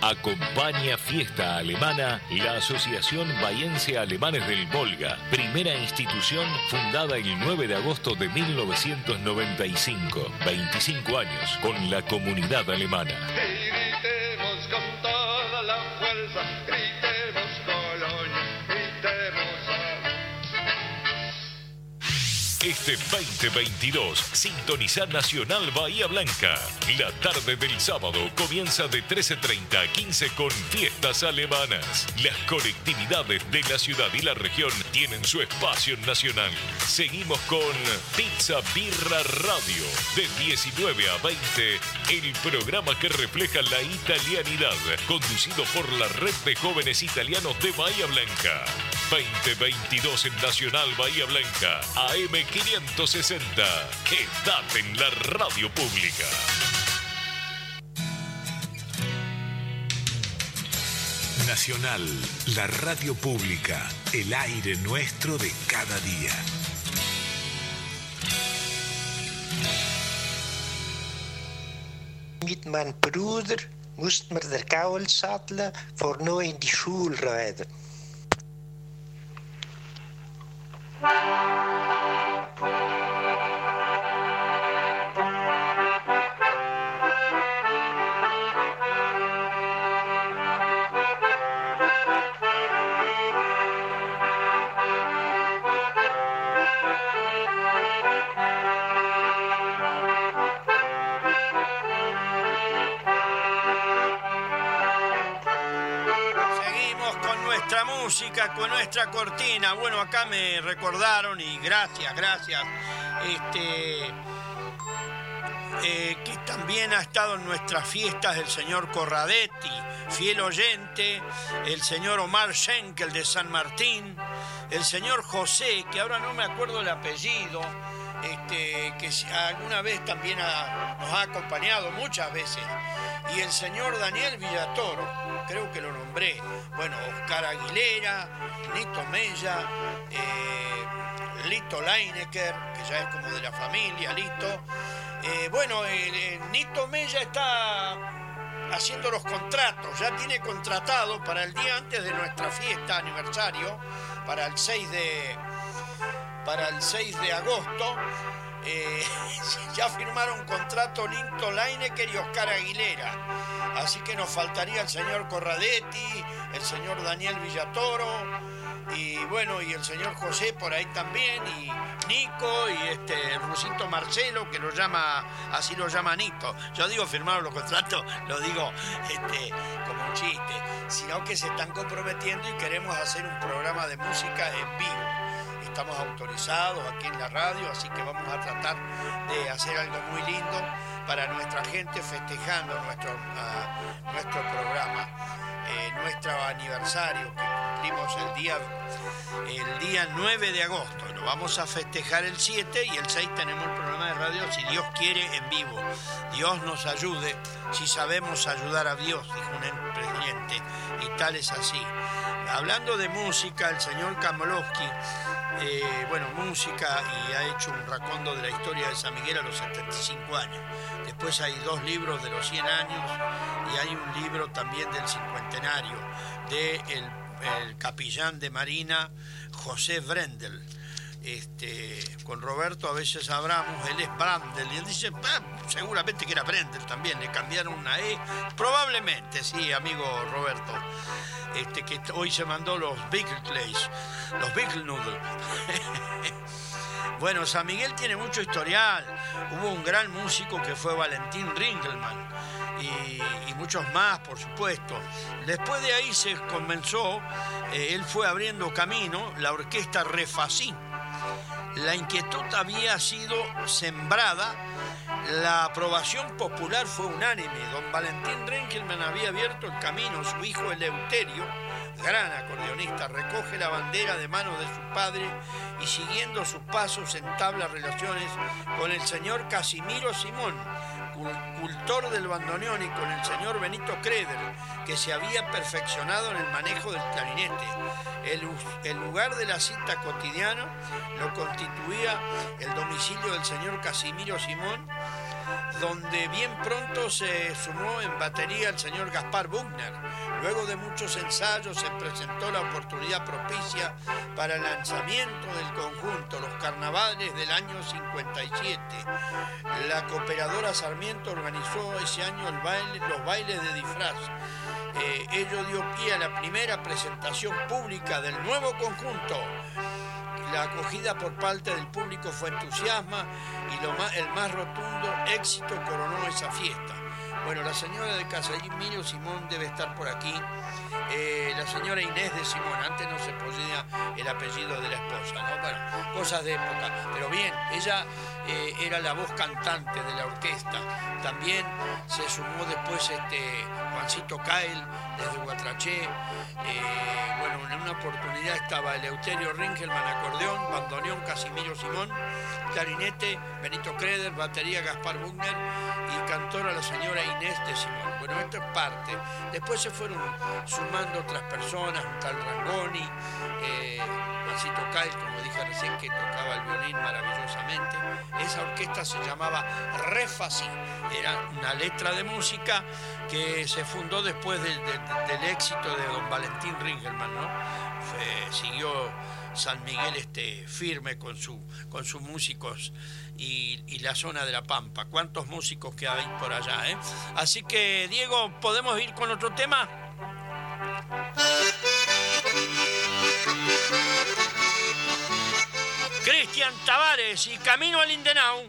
Acompaña Fiesta Alemana la Asociación Bahiense Alemanes del Volga, primera institución fundada el 9 de agosto de 1995, 25 años con la comunidad alemana. 2022, sintoniza Nacional Bahía Blanca. La tarde del sábado comienza de 13.30 a 15 con fiestas alemanas. Las colectividades de la ciudad y la región tienen su espacio nacional. Seguimos con Pizza Birra Radio. De 19 a 20, el programa que refleja la italianidad, conducido por la Red de Jóvenes Italianos de Bahía Blanca. 2022 en Nacional Bahía Blanca, AM560. Quédate en la radio pública. Nacional, la radio pública, el aire nuestro de cada día. Mit mijn broeder moest me de kouwel zadelen voor nu in die school rijden. Seguimos música, con nuestra cortina. Bueno, acá me recordaron y gracias, gracias. Este, eh, que también ha estado en nuestras fiestas el señor Corradetti, fiel oyente, el señor Omar Schenkel de San Martín, el señor José, que ahora no me acuerdo el apellido, este, que alguna vez también nos ha acompañado muchas veces, y el señor Daniel Villatoro, creo que lo nombré, bueno, Oscar Aguilera, Nito Mella, eh, Lito Leinecker, que ya es como de la familia, Lito. Eh, bueno, el- el Nito Mella está haciendo los contratos, ya tiene contratado para el día antes de nuestra fiesta aniversario, para el 6 de, para el 6 de agosto. Eh, ya firmaron contrato Linto Leinecker y Oscar Aguilera. Así que nos faltaría el señor Corradetti, el señor Daniel Villatoro, y bueno, y el señor José por ahí también, y Nico, y este Rusito Marcelo, que lo llama, así lo llama Nito. Yo digo firmaron los contratos, lo digo este, como un chiste, sino que se están comprometiendo y queremos hacer un programa de música en vivo estamos autorizados aquí en la radio, así que vamos a tratar de hacer algo muy lindo para nuestra gente festejando nuestro, nuestro programa, eh, nuestro aniversario que cumplimos el día, el día 9 de agosto. Lo vamos a festejar el 7 y el 6 tenemos el programa de radio, si Dios quiere, en vivo. Dios nos ayude si sabemos ayudar a Dios, dijo un presidente, y tal es así. Hablando de música, el señor Kamolowski eh, bueno, música y ha hecho un racondo de la historia de San Miguel a los 75 años. Después hay dos libros de los 100 años y hay un libro también del cincuentenario de el, el capellán de Marina José Brendel. Este, con Roberto a veces hablamos, él es Brandel, y él dice, "Ah, seguramente que era Brendel también, le cambiaron una E, probablemente, sí, amigo Roberto este, que hoy se mandó los Bigel Clays, los Bigel Noodle. bueno, San Miguel tiene mucho historial. Hubo un gran músico que fue Valentín Ringelmann y, y muchos más, por supuesto. Después de ahí se comenzó, eh, él fue abriendo camino, la orquesta Refacín. La inquietud había sido sembrada, la aprobación popular fue unánime. Don Valentín Rinkelmann había abierto el camino, su hijo Eleuterio, gran acordeonista, recoge la bandera de mano de su padre y siguiendo sus pasos entabla relaciones con el señor Casimiro Simón, cultor del bandoneón y con el señor Benito Creder, que se había perfeccionado en el manejo del clarinete. El, lugar de la cita cotidiana lo constituía el domicilio del señor Casimiro Simón, donde bien pronto se sumó en batería el señor Gaspar Buchner. Luego de muchos ensayos se presentó la oportunidad propicia para el lanzamiento del conjunto, los carnavales del año 57. La cooperadora Sarmiento organizó ese año el baile- los bailes de disfraz. Eh, ello dio pie a la primera presentación pública del nuevo conjunto. La acogida por parte del público fue entusiasma y lo más- el más rotundo éxito coronó esa fiesta. Bueno, la señora de Casimiro Simón debe estar por aquí. Eh, la señora Inés de Simón, antes no se ponía el apellido de la esposa, ¿no? Bueno, cosas de época. Pero bien, ella eh, era la voz cantante de la orquesta. También se sumó después este Juancito Cael desde Guatraché. Eh, bueno, en una oportunidad estaba Eleuterio Ringelman, acordeón, bandoneón Casimiro Simón, clarinete Benito Creder, batería Gaspar Bugner y cantora la señora Inés de Simón. Bueno, esto es parte. Después se fueron sumando otras personas, un tal Rangoni, eh, Juancito Cael, como dije recién, que tocaba el violín maravillosamente. Esa orquesta se llamaba Refasi, era una letra de música que se fundó después del, éxito de don Valentín Ringelman, ¿no? Siguió San Miguel este, firme con, su, con sus músicos y, y la zona de la Pampa. ¿Cuántos músicos que hay por allá? eh? Así que, Diego, ¿podemos ir con otro tema? Cristian Tavares y Camino al Indenau.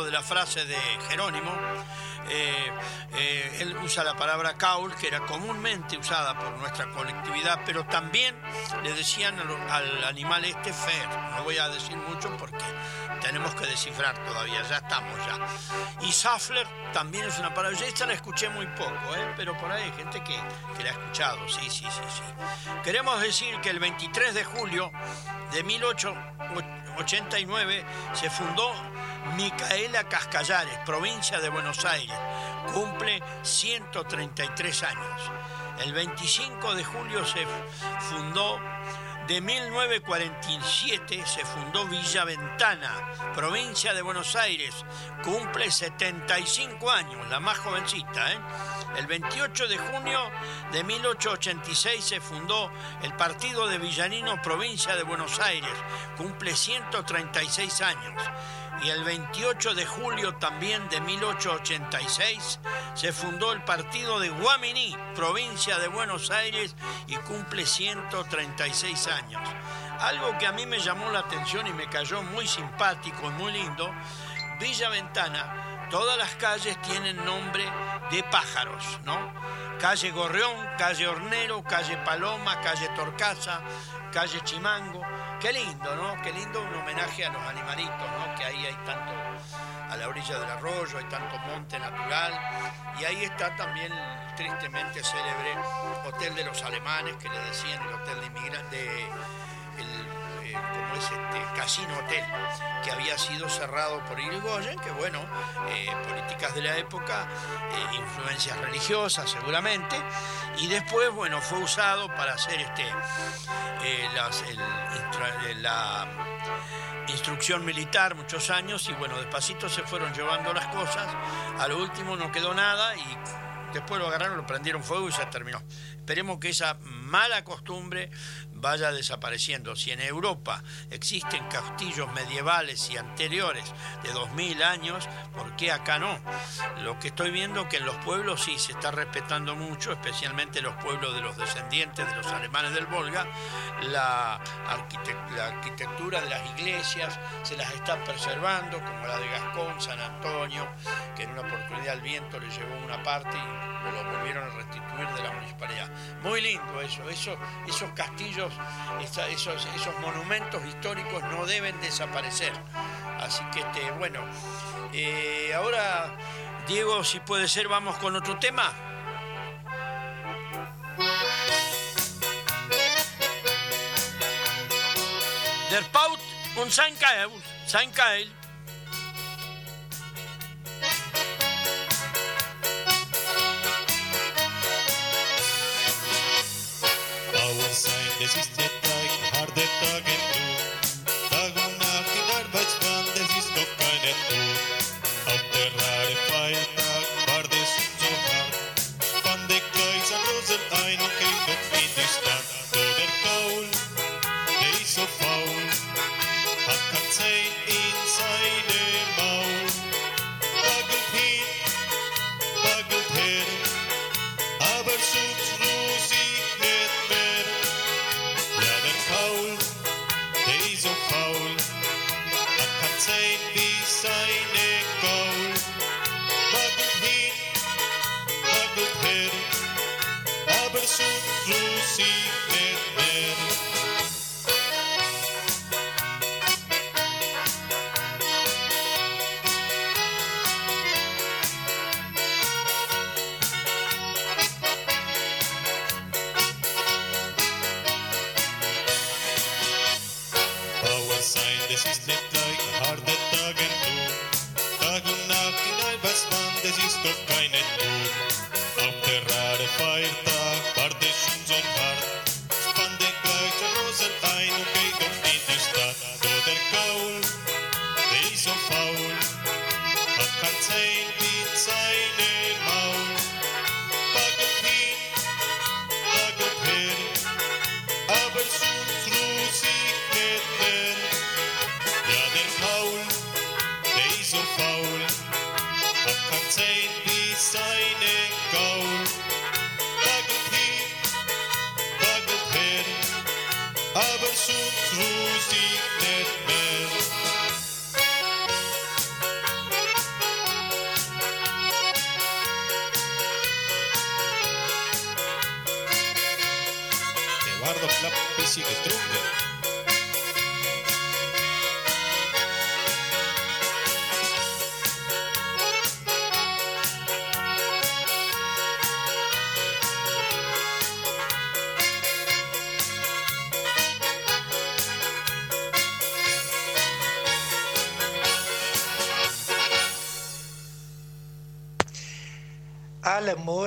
De la frase de Jerónimo. Eh, eh, él usa la palabra caul, que era comúnmente usada por nuestra colectividad, pero también le decían al, al animal este fer. No voy a decir mucho porque tenemos que descifrar todavía, ya estamos ya. Y Safler también es una palabra, yo esta la escuché muy poco, ¿eh? pero por ahí hay gente que, que la ha escuchado, sí, sí, sí, sí. Queremos decir que el 23 de julio de 1889 se fundó Micaela Cascallares, provincia de Buenos Aires. Cumple 133 años. El 25 de julio se fundó, de 1947 se fundó Villa Ventana, provincia de Buenos Aires. Cumple 75 años, la más jovencita. ¿eh? El 28 de junio de 1886 se fundó el Partido de Villanino, provincia de Buenos Aires. Cumple 136 años y el 28 de julio también de 1886 se fundó el partido de Guaminí, provincia de Buenos Aires, y cumple 136 años. Algo que a mí me llamó la atención y me cayó muy simpático y muy lindo, Villa Ventana, todas las calles tienen nombre de pájaros, ¿no? Calle Gorrión, calle Hornero, calle Paloma, calle Torcaza, calle Chimango. Qué lindo, ¿no? Qué lindo un homenaje a los animalitos, ¿no? Que ahí hay tanto, a la orilla del arroyo, hay tanto monte natural. Y ahí está también el tristemente célebre Hotel de los Alemanes, que le decían el Hotel de Inmigrantes, el, como es este Casino Hotel, que había sido cerrado por Irigoyen, que bueno, eh, políticas de la época, eh, influencias religiosas seguramente, y después, bueno, fue usado para hacer este, eh, las- la instrucción militar muchos años y bueno, despacito se fueron llevando las cosas, a lo último no quedó nada y después lo agarraron, lo prendieron fuego y se terminó. Esperemos que esa mala costumbre vaya desapareciendo. Si en Europa existen castillos medievales y anteriores de 2000 años, ¿por qué acá no? Lo que estoy viendo que en los pueblos sí se está respetando mucho, especialmente los pueblos de los descendientes de los alemanes del Volga, la, la arquitectura de las iglesias se las está preservando, como la de Gascón, San Antonio, que en una oportunidad el viento le llevó una parte y lo volvieron a restituir de la municipalidad. Muy lindo eso, eso esos castillos, esos, esos monumentos históricos no deben desaparecer. Así que, este, bueno, eh, ahora, Diego, si puede ser, vamos con otro tema. Der Paut und Keil. This is it.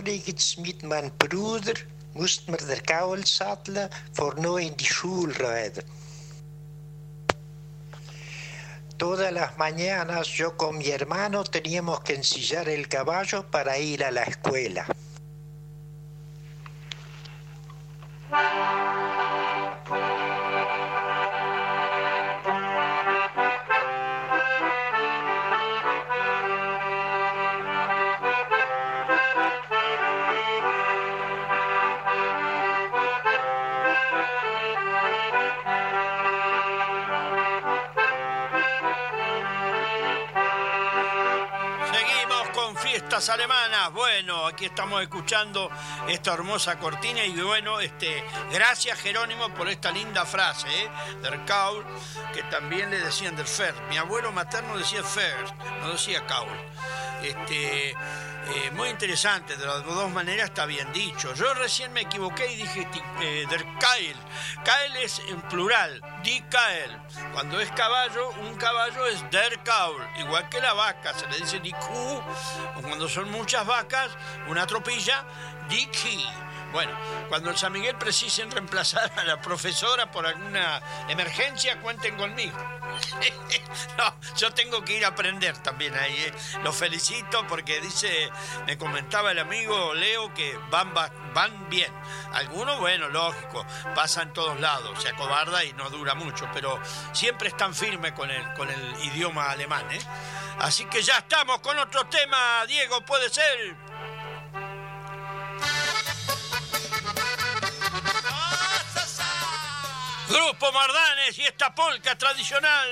Alle morgens mit meinem Bruder mussten wir der Gaul satteln, vor nur in die Schule reiten. Todas las mañanas yo con mi hermano teníamos que ensillar el caballo para ir a la escuela. Con fiestas alemanas. Bueno, aquí estamos escuchando esta hermosa cortina y bueno, este, gracias Jerónimo por esta linda frase, ¿eh? Der Kaul, que también le decían del Fer. Mi abuelo materno decía Fer, no decía Kaul. Este, eh, muy interesante, de las dos maneras está bien dicho. Yo recién me equivoqué y dije eh, Der Kail. Kail es en plural, Die Kael. Cuando es caballo, un caballo es Der Kaul. Igual que la vaca, se le dice Die Kuh. O cuando son muchas vacas, una tropilla, Die Ki. Bueno, cuando el San Miguel precisen reemplazar a la profesora por alguna emergencia, cuenten conmigo. no, yo tengo que ir a aprender también ahí. ¿eh? Lo felicito porque dice, me comentaba el amigo Leo que van, va- van bien. Algunos, bueno, lógico, pasan todos lados, se acobarda y no dura mucho, pero siempre están firmes con el, con el idioma alemán. ¿eh? Así que ya estamos con otro tema, Diego, puede ser. Grupo Mardanes y esta polca tradicional.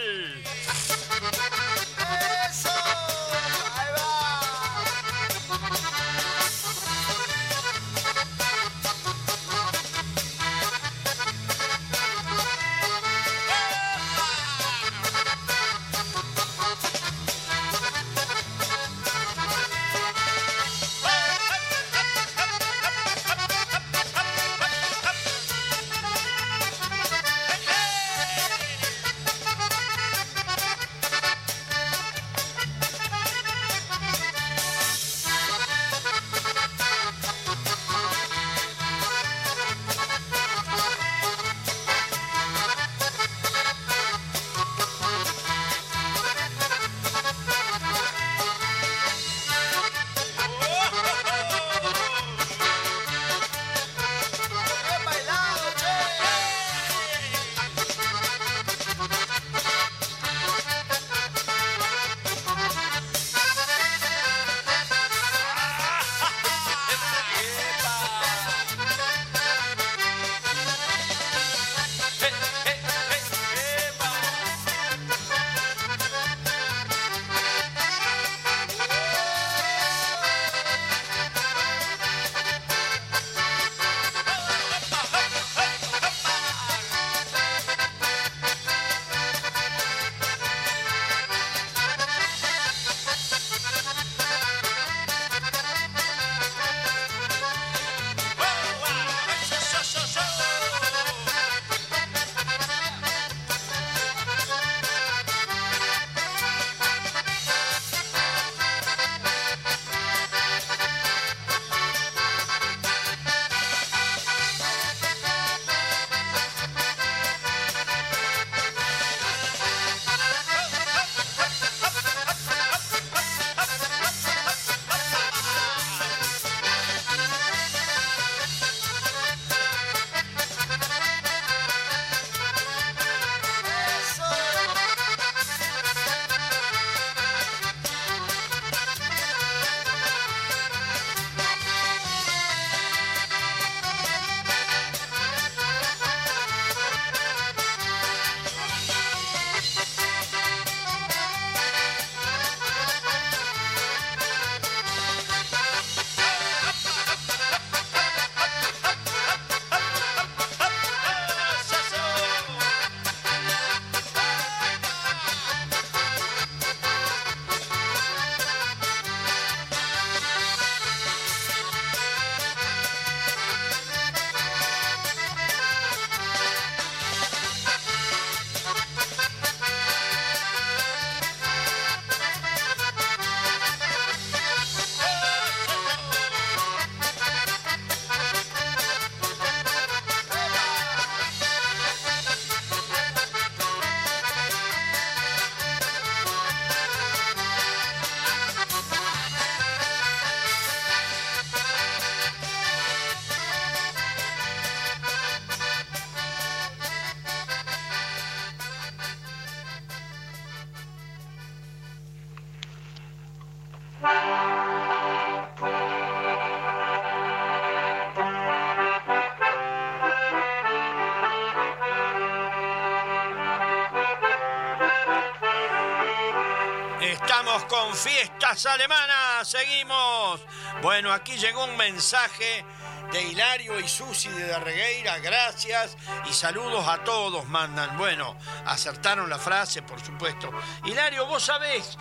Fiestas alemanas, seguimos. Bueno, aquí llegó un mensaje de Hilario y Susi de Darregueira, gracias y saludos a todos mandan. Bueno, acertaron la frase, por supuesto. Hilario, vos sabés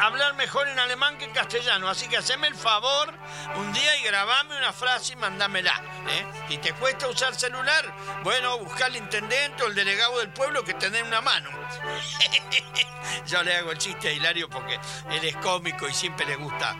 hablar mejor en alemán que en castellano, así que haceme el favor un día y grabame una frase y mandámela. ¿eh? Si te cuesta usar celular, bueno, buscar al intendente o el delegado del pueblo que te den una mano. Yo le hago el chiste a Hilario porque él es cómico y siempre le gusta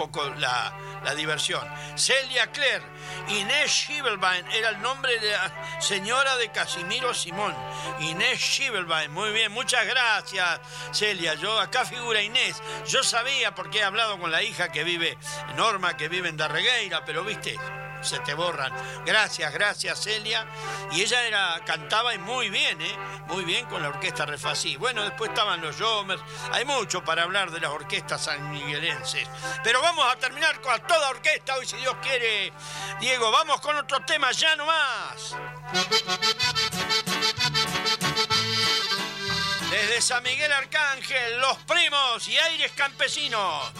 poco la, la diversión. Celia Claire, Inés Schiebelbein era el nombre de la señora de Casimiro Simón. Inés Schiebelbein, muy bien, muchas gracias Celia. Yo acá figura Inés. Yo sabía porque he hablado con la hija que vive, Norma, que vive en Darregueira, pero viste, se te borran. Gracias, gracias Celia. Y ella era, cantaba y muy bien, ¿eh? Muy bien con la orquesta Refasí. Bueno, después estaban los Jomers. Hay mucho para hablar de las orquestas sanmiguelenses. Pero vamos a terminar con toda orquesta hoy, si Dios quiere. Diego, vamos con otro tema ya nomás. Desde San Miguel Arcángel, Los Primos y Aires Campesinos.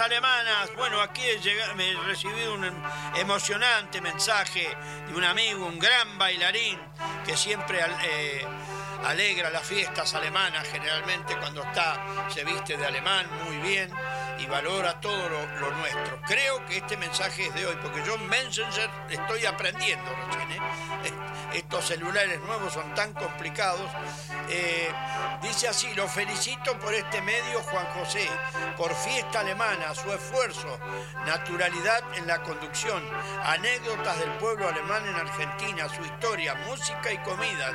Alemanas. Bueno, aquí he, me he recibido un emocionante mensaje de un amigo, un gran bailarín, que siempre eh, alegra las fiestas alemanas, generalmente cuando está, se viste de alemán muy bien y valora todo lo, lo nuestro. Creo que este mensaje es de hoy, porque yo en Messenger estoy aprendiendo. ¿eh? Estos celulares nuevos son tan complicados. Eh, dice así, lo felicito por este medio, Juan José, por fiesta alemana, su esfuerzo, naturalidad en la conducción, anécdotas del pueblo alemán en Argentina, su historia, música y comida,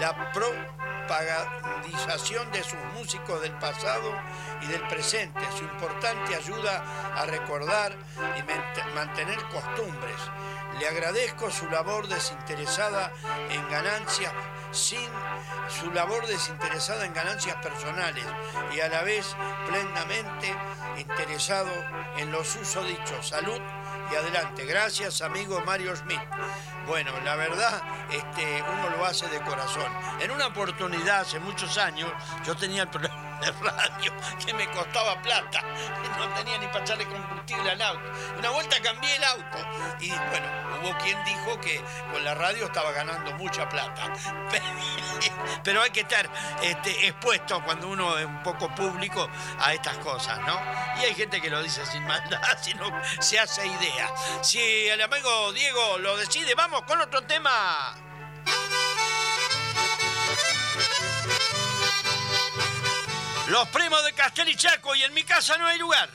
la pro- propagadización de sus músicos del pasado y del presente, su importante ayuda a recordar y mantener costumbres. Le agradezco su labor desinteresada en ganancias sin su labor desinteresada en ganancias personales y a la vez plenamente interesado en los usos dichos. Salud y adelante. Gracias, amigo Mario Smith. Bueno, la verdad, este, uno lo hace de corazón. En una oportunidad, hace muchos años, yo tenía el programa de radio que me costaba plata. No tenía ni para echarle combustible al auto. Una vuelta cambié el auto y bueno, hubo quien dijo que con la radio estaba ganando mucha plata. Pero hay que estar este, expuesto cuando uno es un poco público a estas cosas, ¿no? Y hay gente que lo dice sin maldad, sino se hace idea. Si el amigo Diego lo decide, vamos con otro tema. Los primos de Castel y Chaco y en mi casa no hay lugar.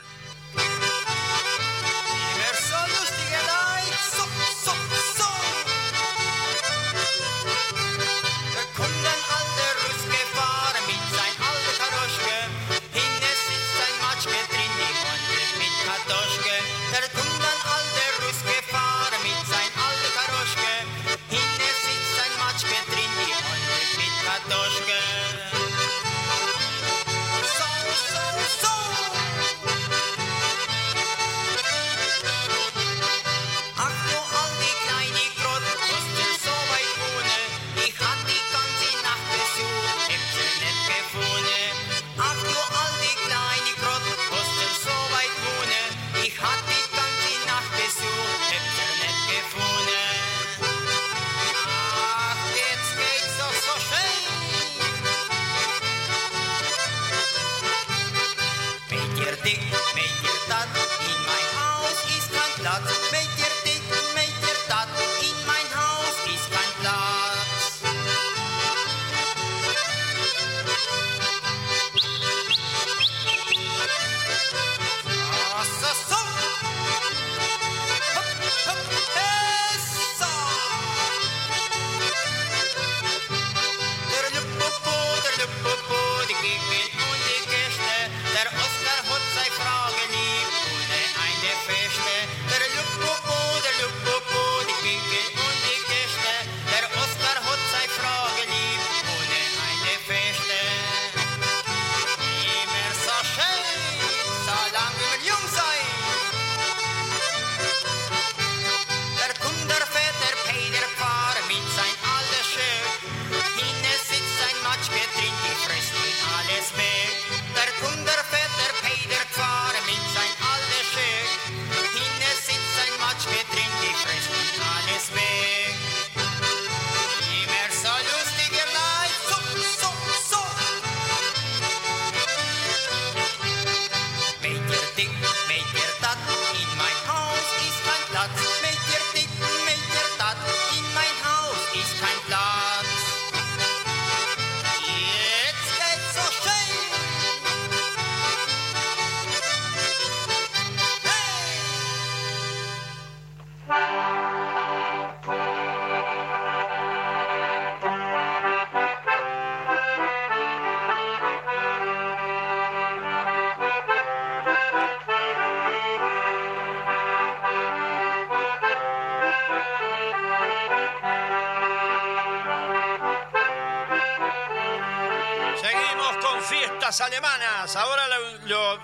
Ahora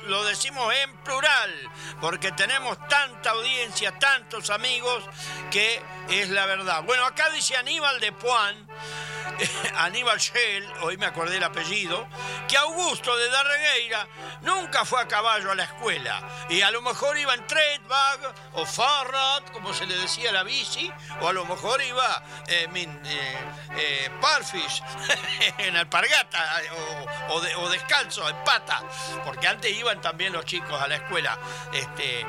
lo, decimos en plural, porque tenemos tanta audiencia, tantos amigos, que es la verdad. Bueno, acá dice Aníbal de Puan, Aníbal Schell, hoy me acordé el apellido, que Augusto de Darregueira nunca fue a caballo a la escuela. Y a lo mejor iba en Treitbag o Fahrrad, como se le decía a la bici, o a lo mejor iba eh, min, eh, eh, Parfish, en alpargata, o, o descalzo, en pata, porque antes iban también los chicos a la escuela. Este,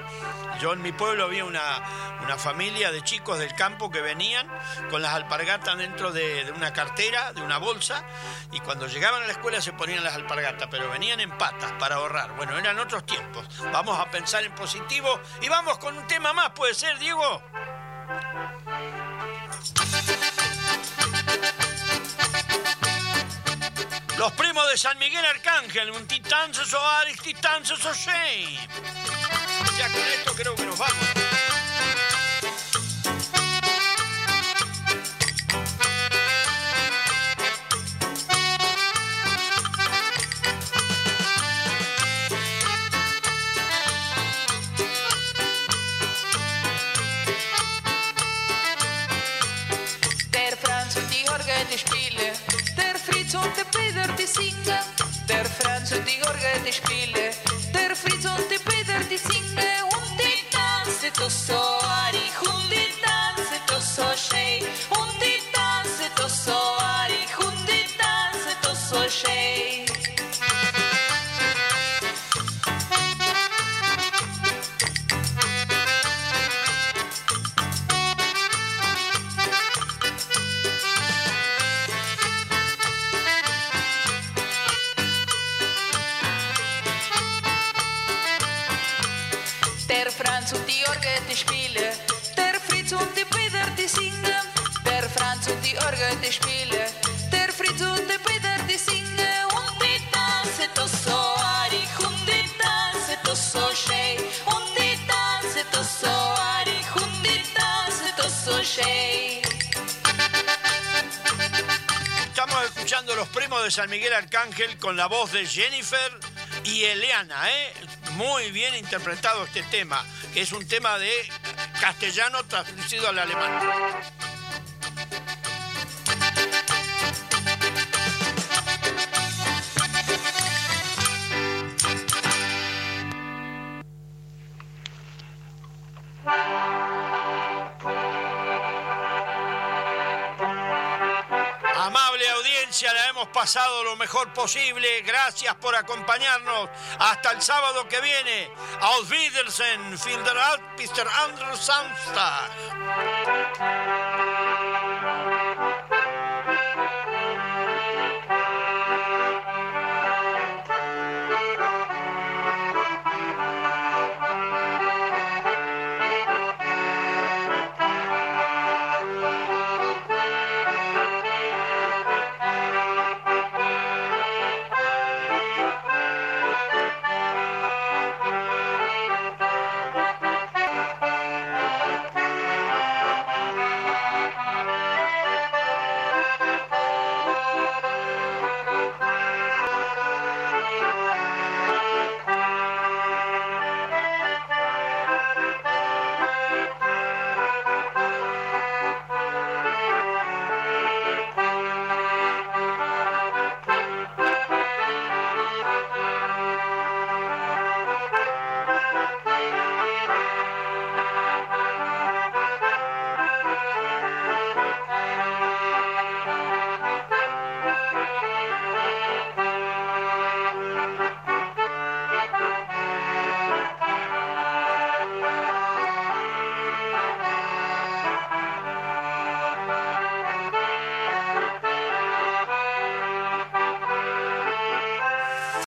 yo en mi pueblo había una, una familia de chicos del campo que venían con las alpargatas dentro de, de una cartera, de una bolsa, y cuando llegaban a la escuela se ponían las alpargatas, pero venían en patas para Bueno, eran otros tiempos. Vamos a pensar en positivo y vamos con un tema más, ¿puede ser, Diego? Los primos de San Miguel Arcángel, un titán se soaris, titán se soshei. Ya con esto creo que nos vamos. Die die spielen. Der Fritz und der Peter, die singen. Der Franz und die Jorge, die spielen. Der Fritz und der Peter, die singen. Und die tanzen doch so, Ari. Und die tanzen doch so schön. Und die tanzen doch so, Ari. Und die tanzen doch so schön. Schön. Estamos escuchando los primos de San Miguel Arcángel con la voz de Jennifer y Eliana, ¿eh? Muy bien interpretado este tema, es un tema de castellano traducido al alemán. Pasado lo mejor posible. Gracias por acompañarnos. Hasta el sábado que viene. Auf Wiedersehen, vielen Dank, Mr. Anders Samstag.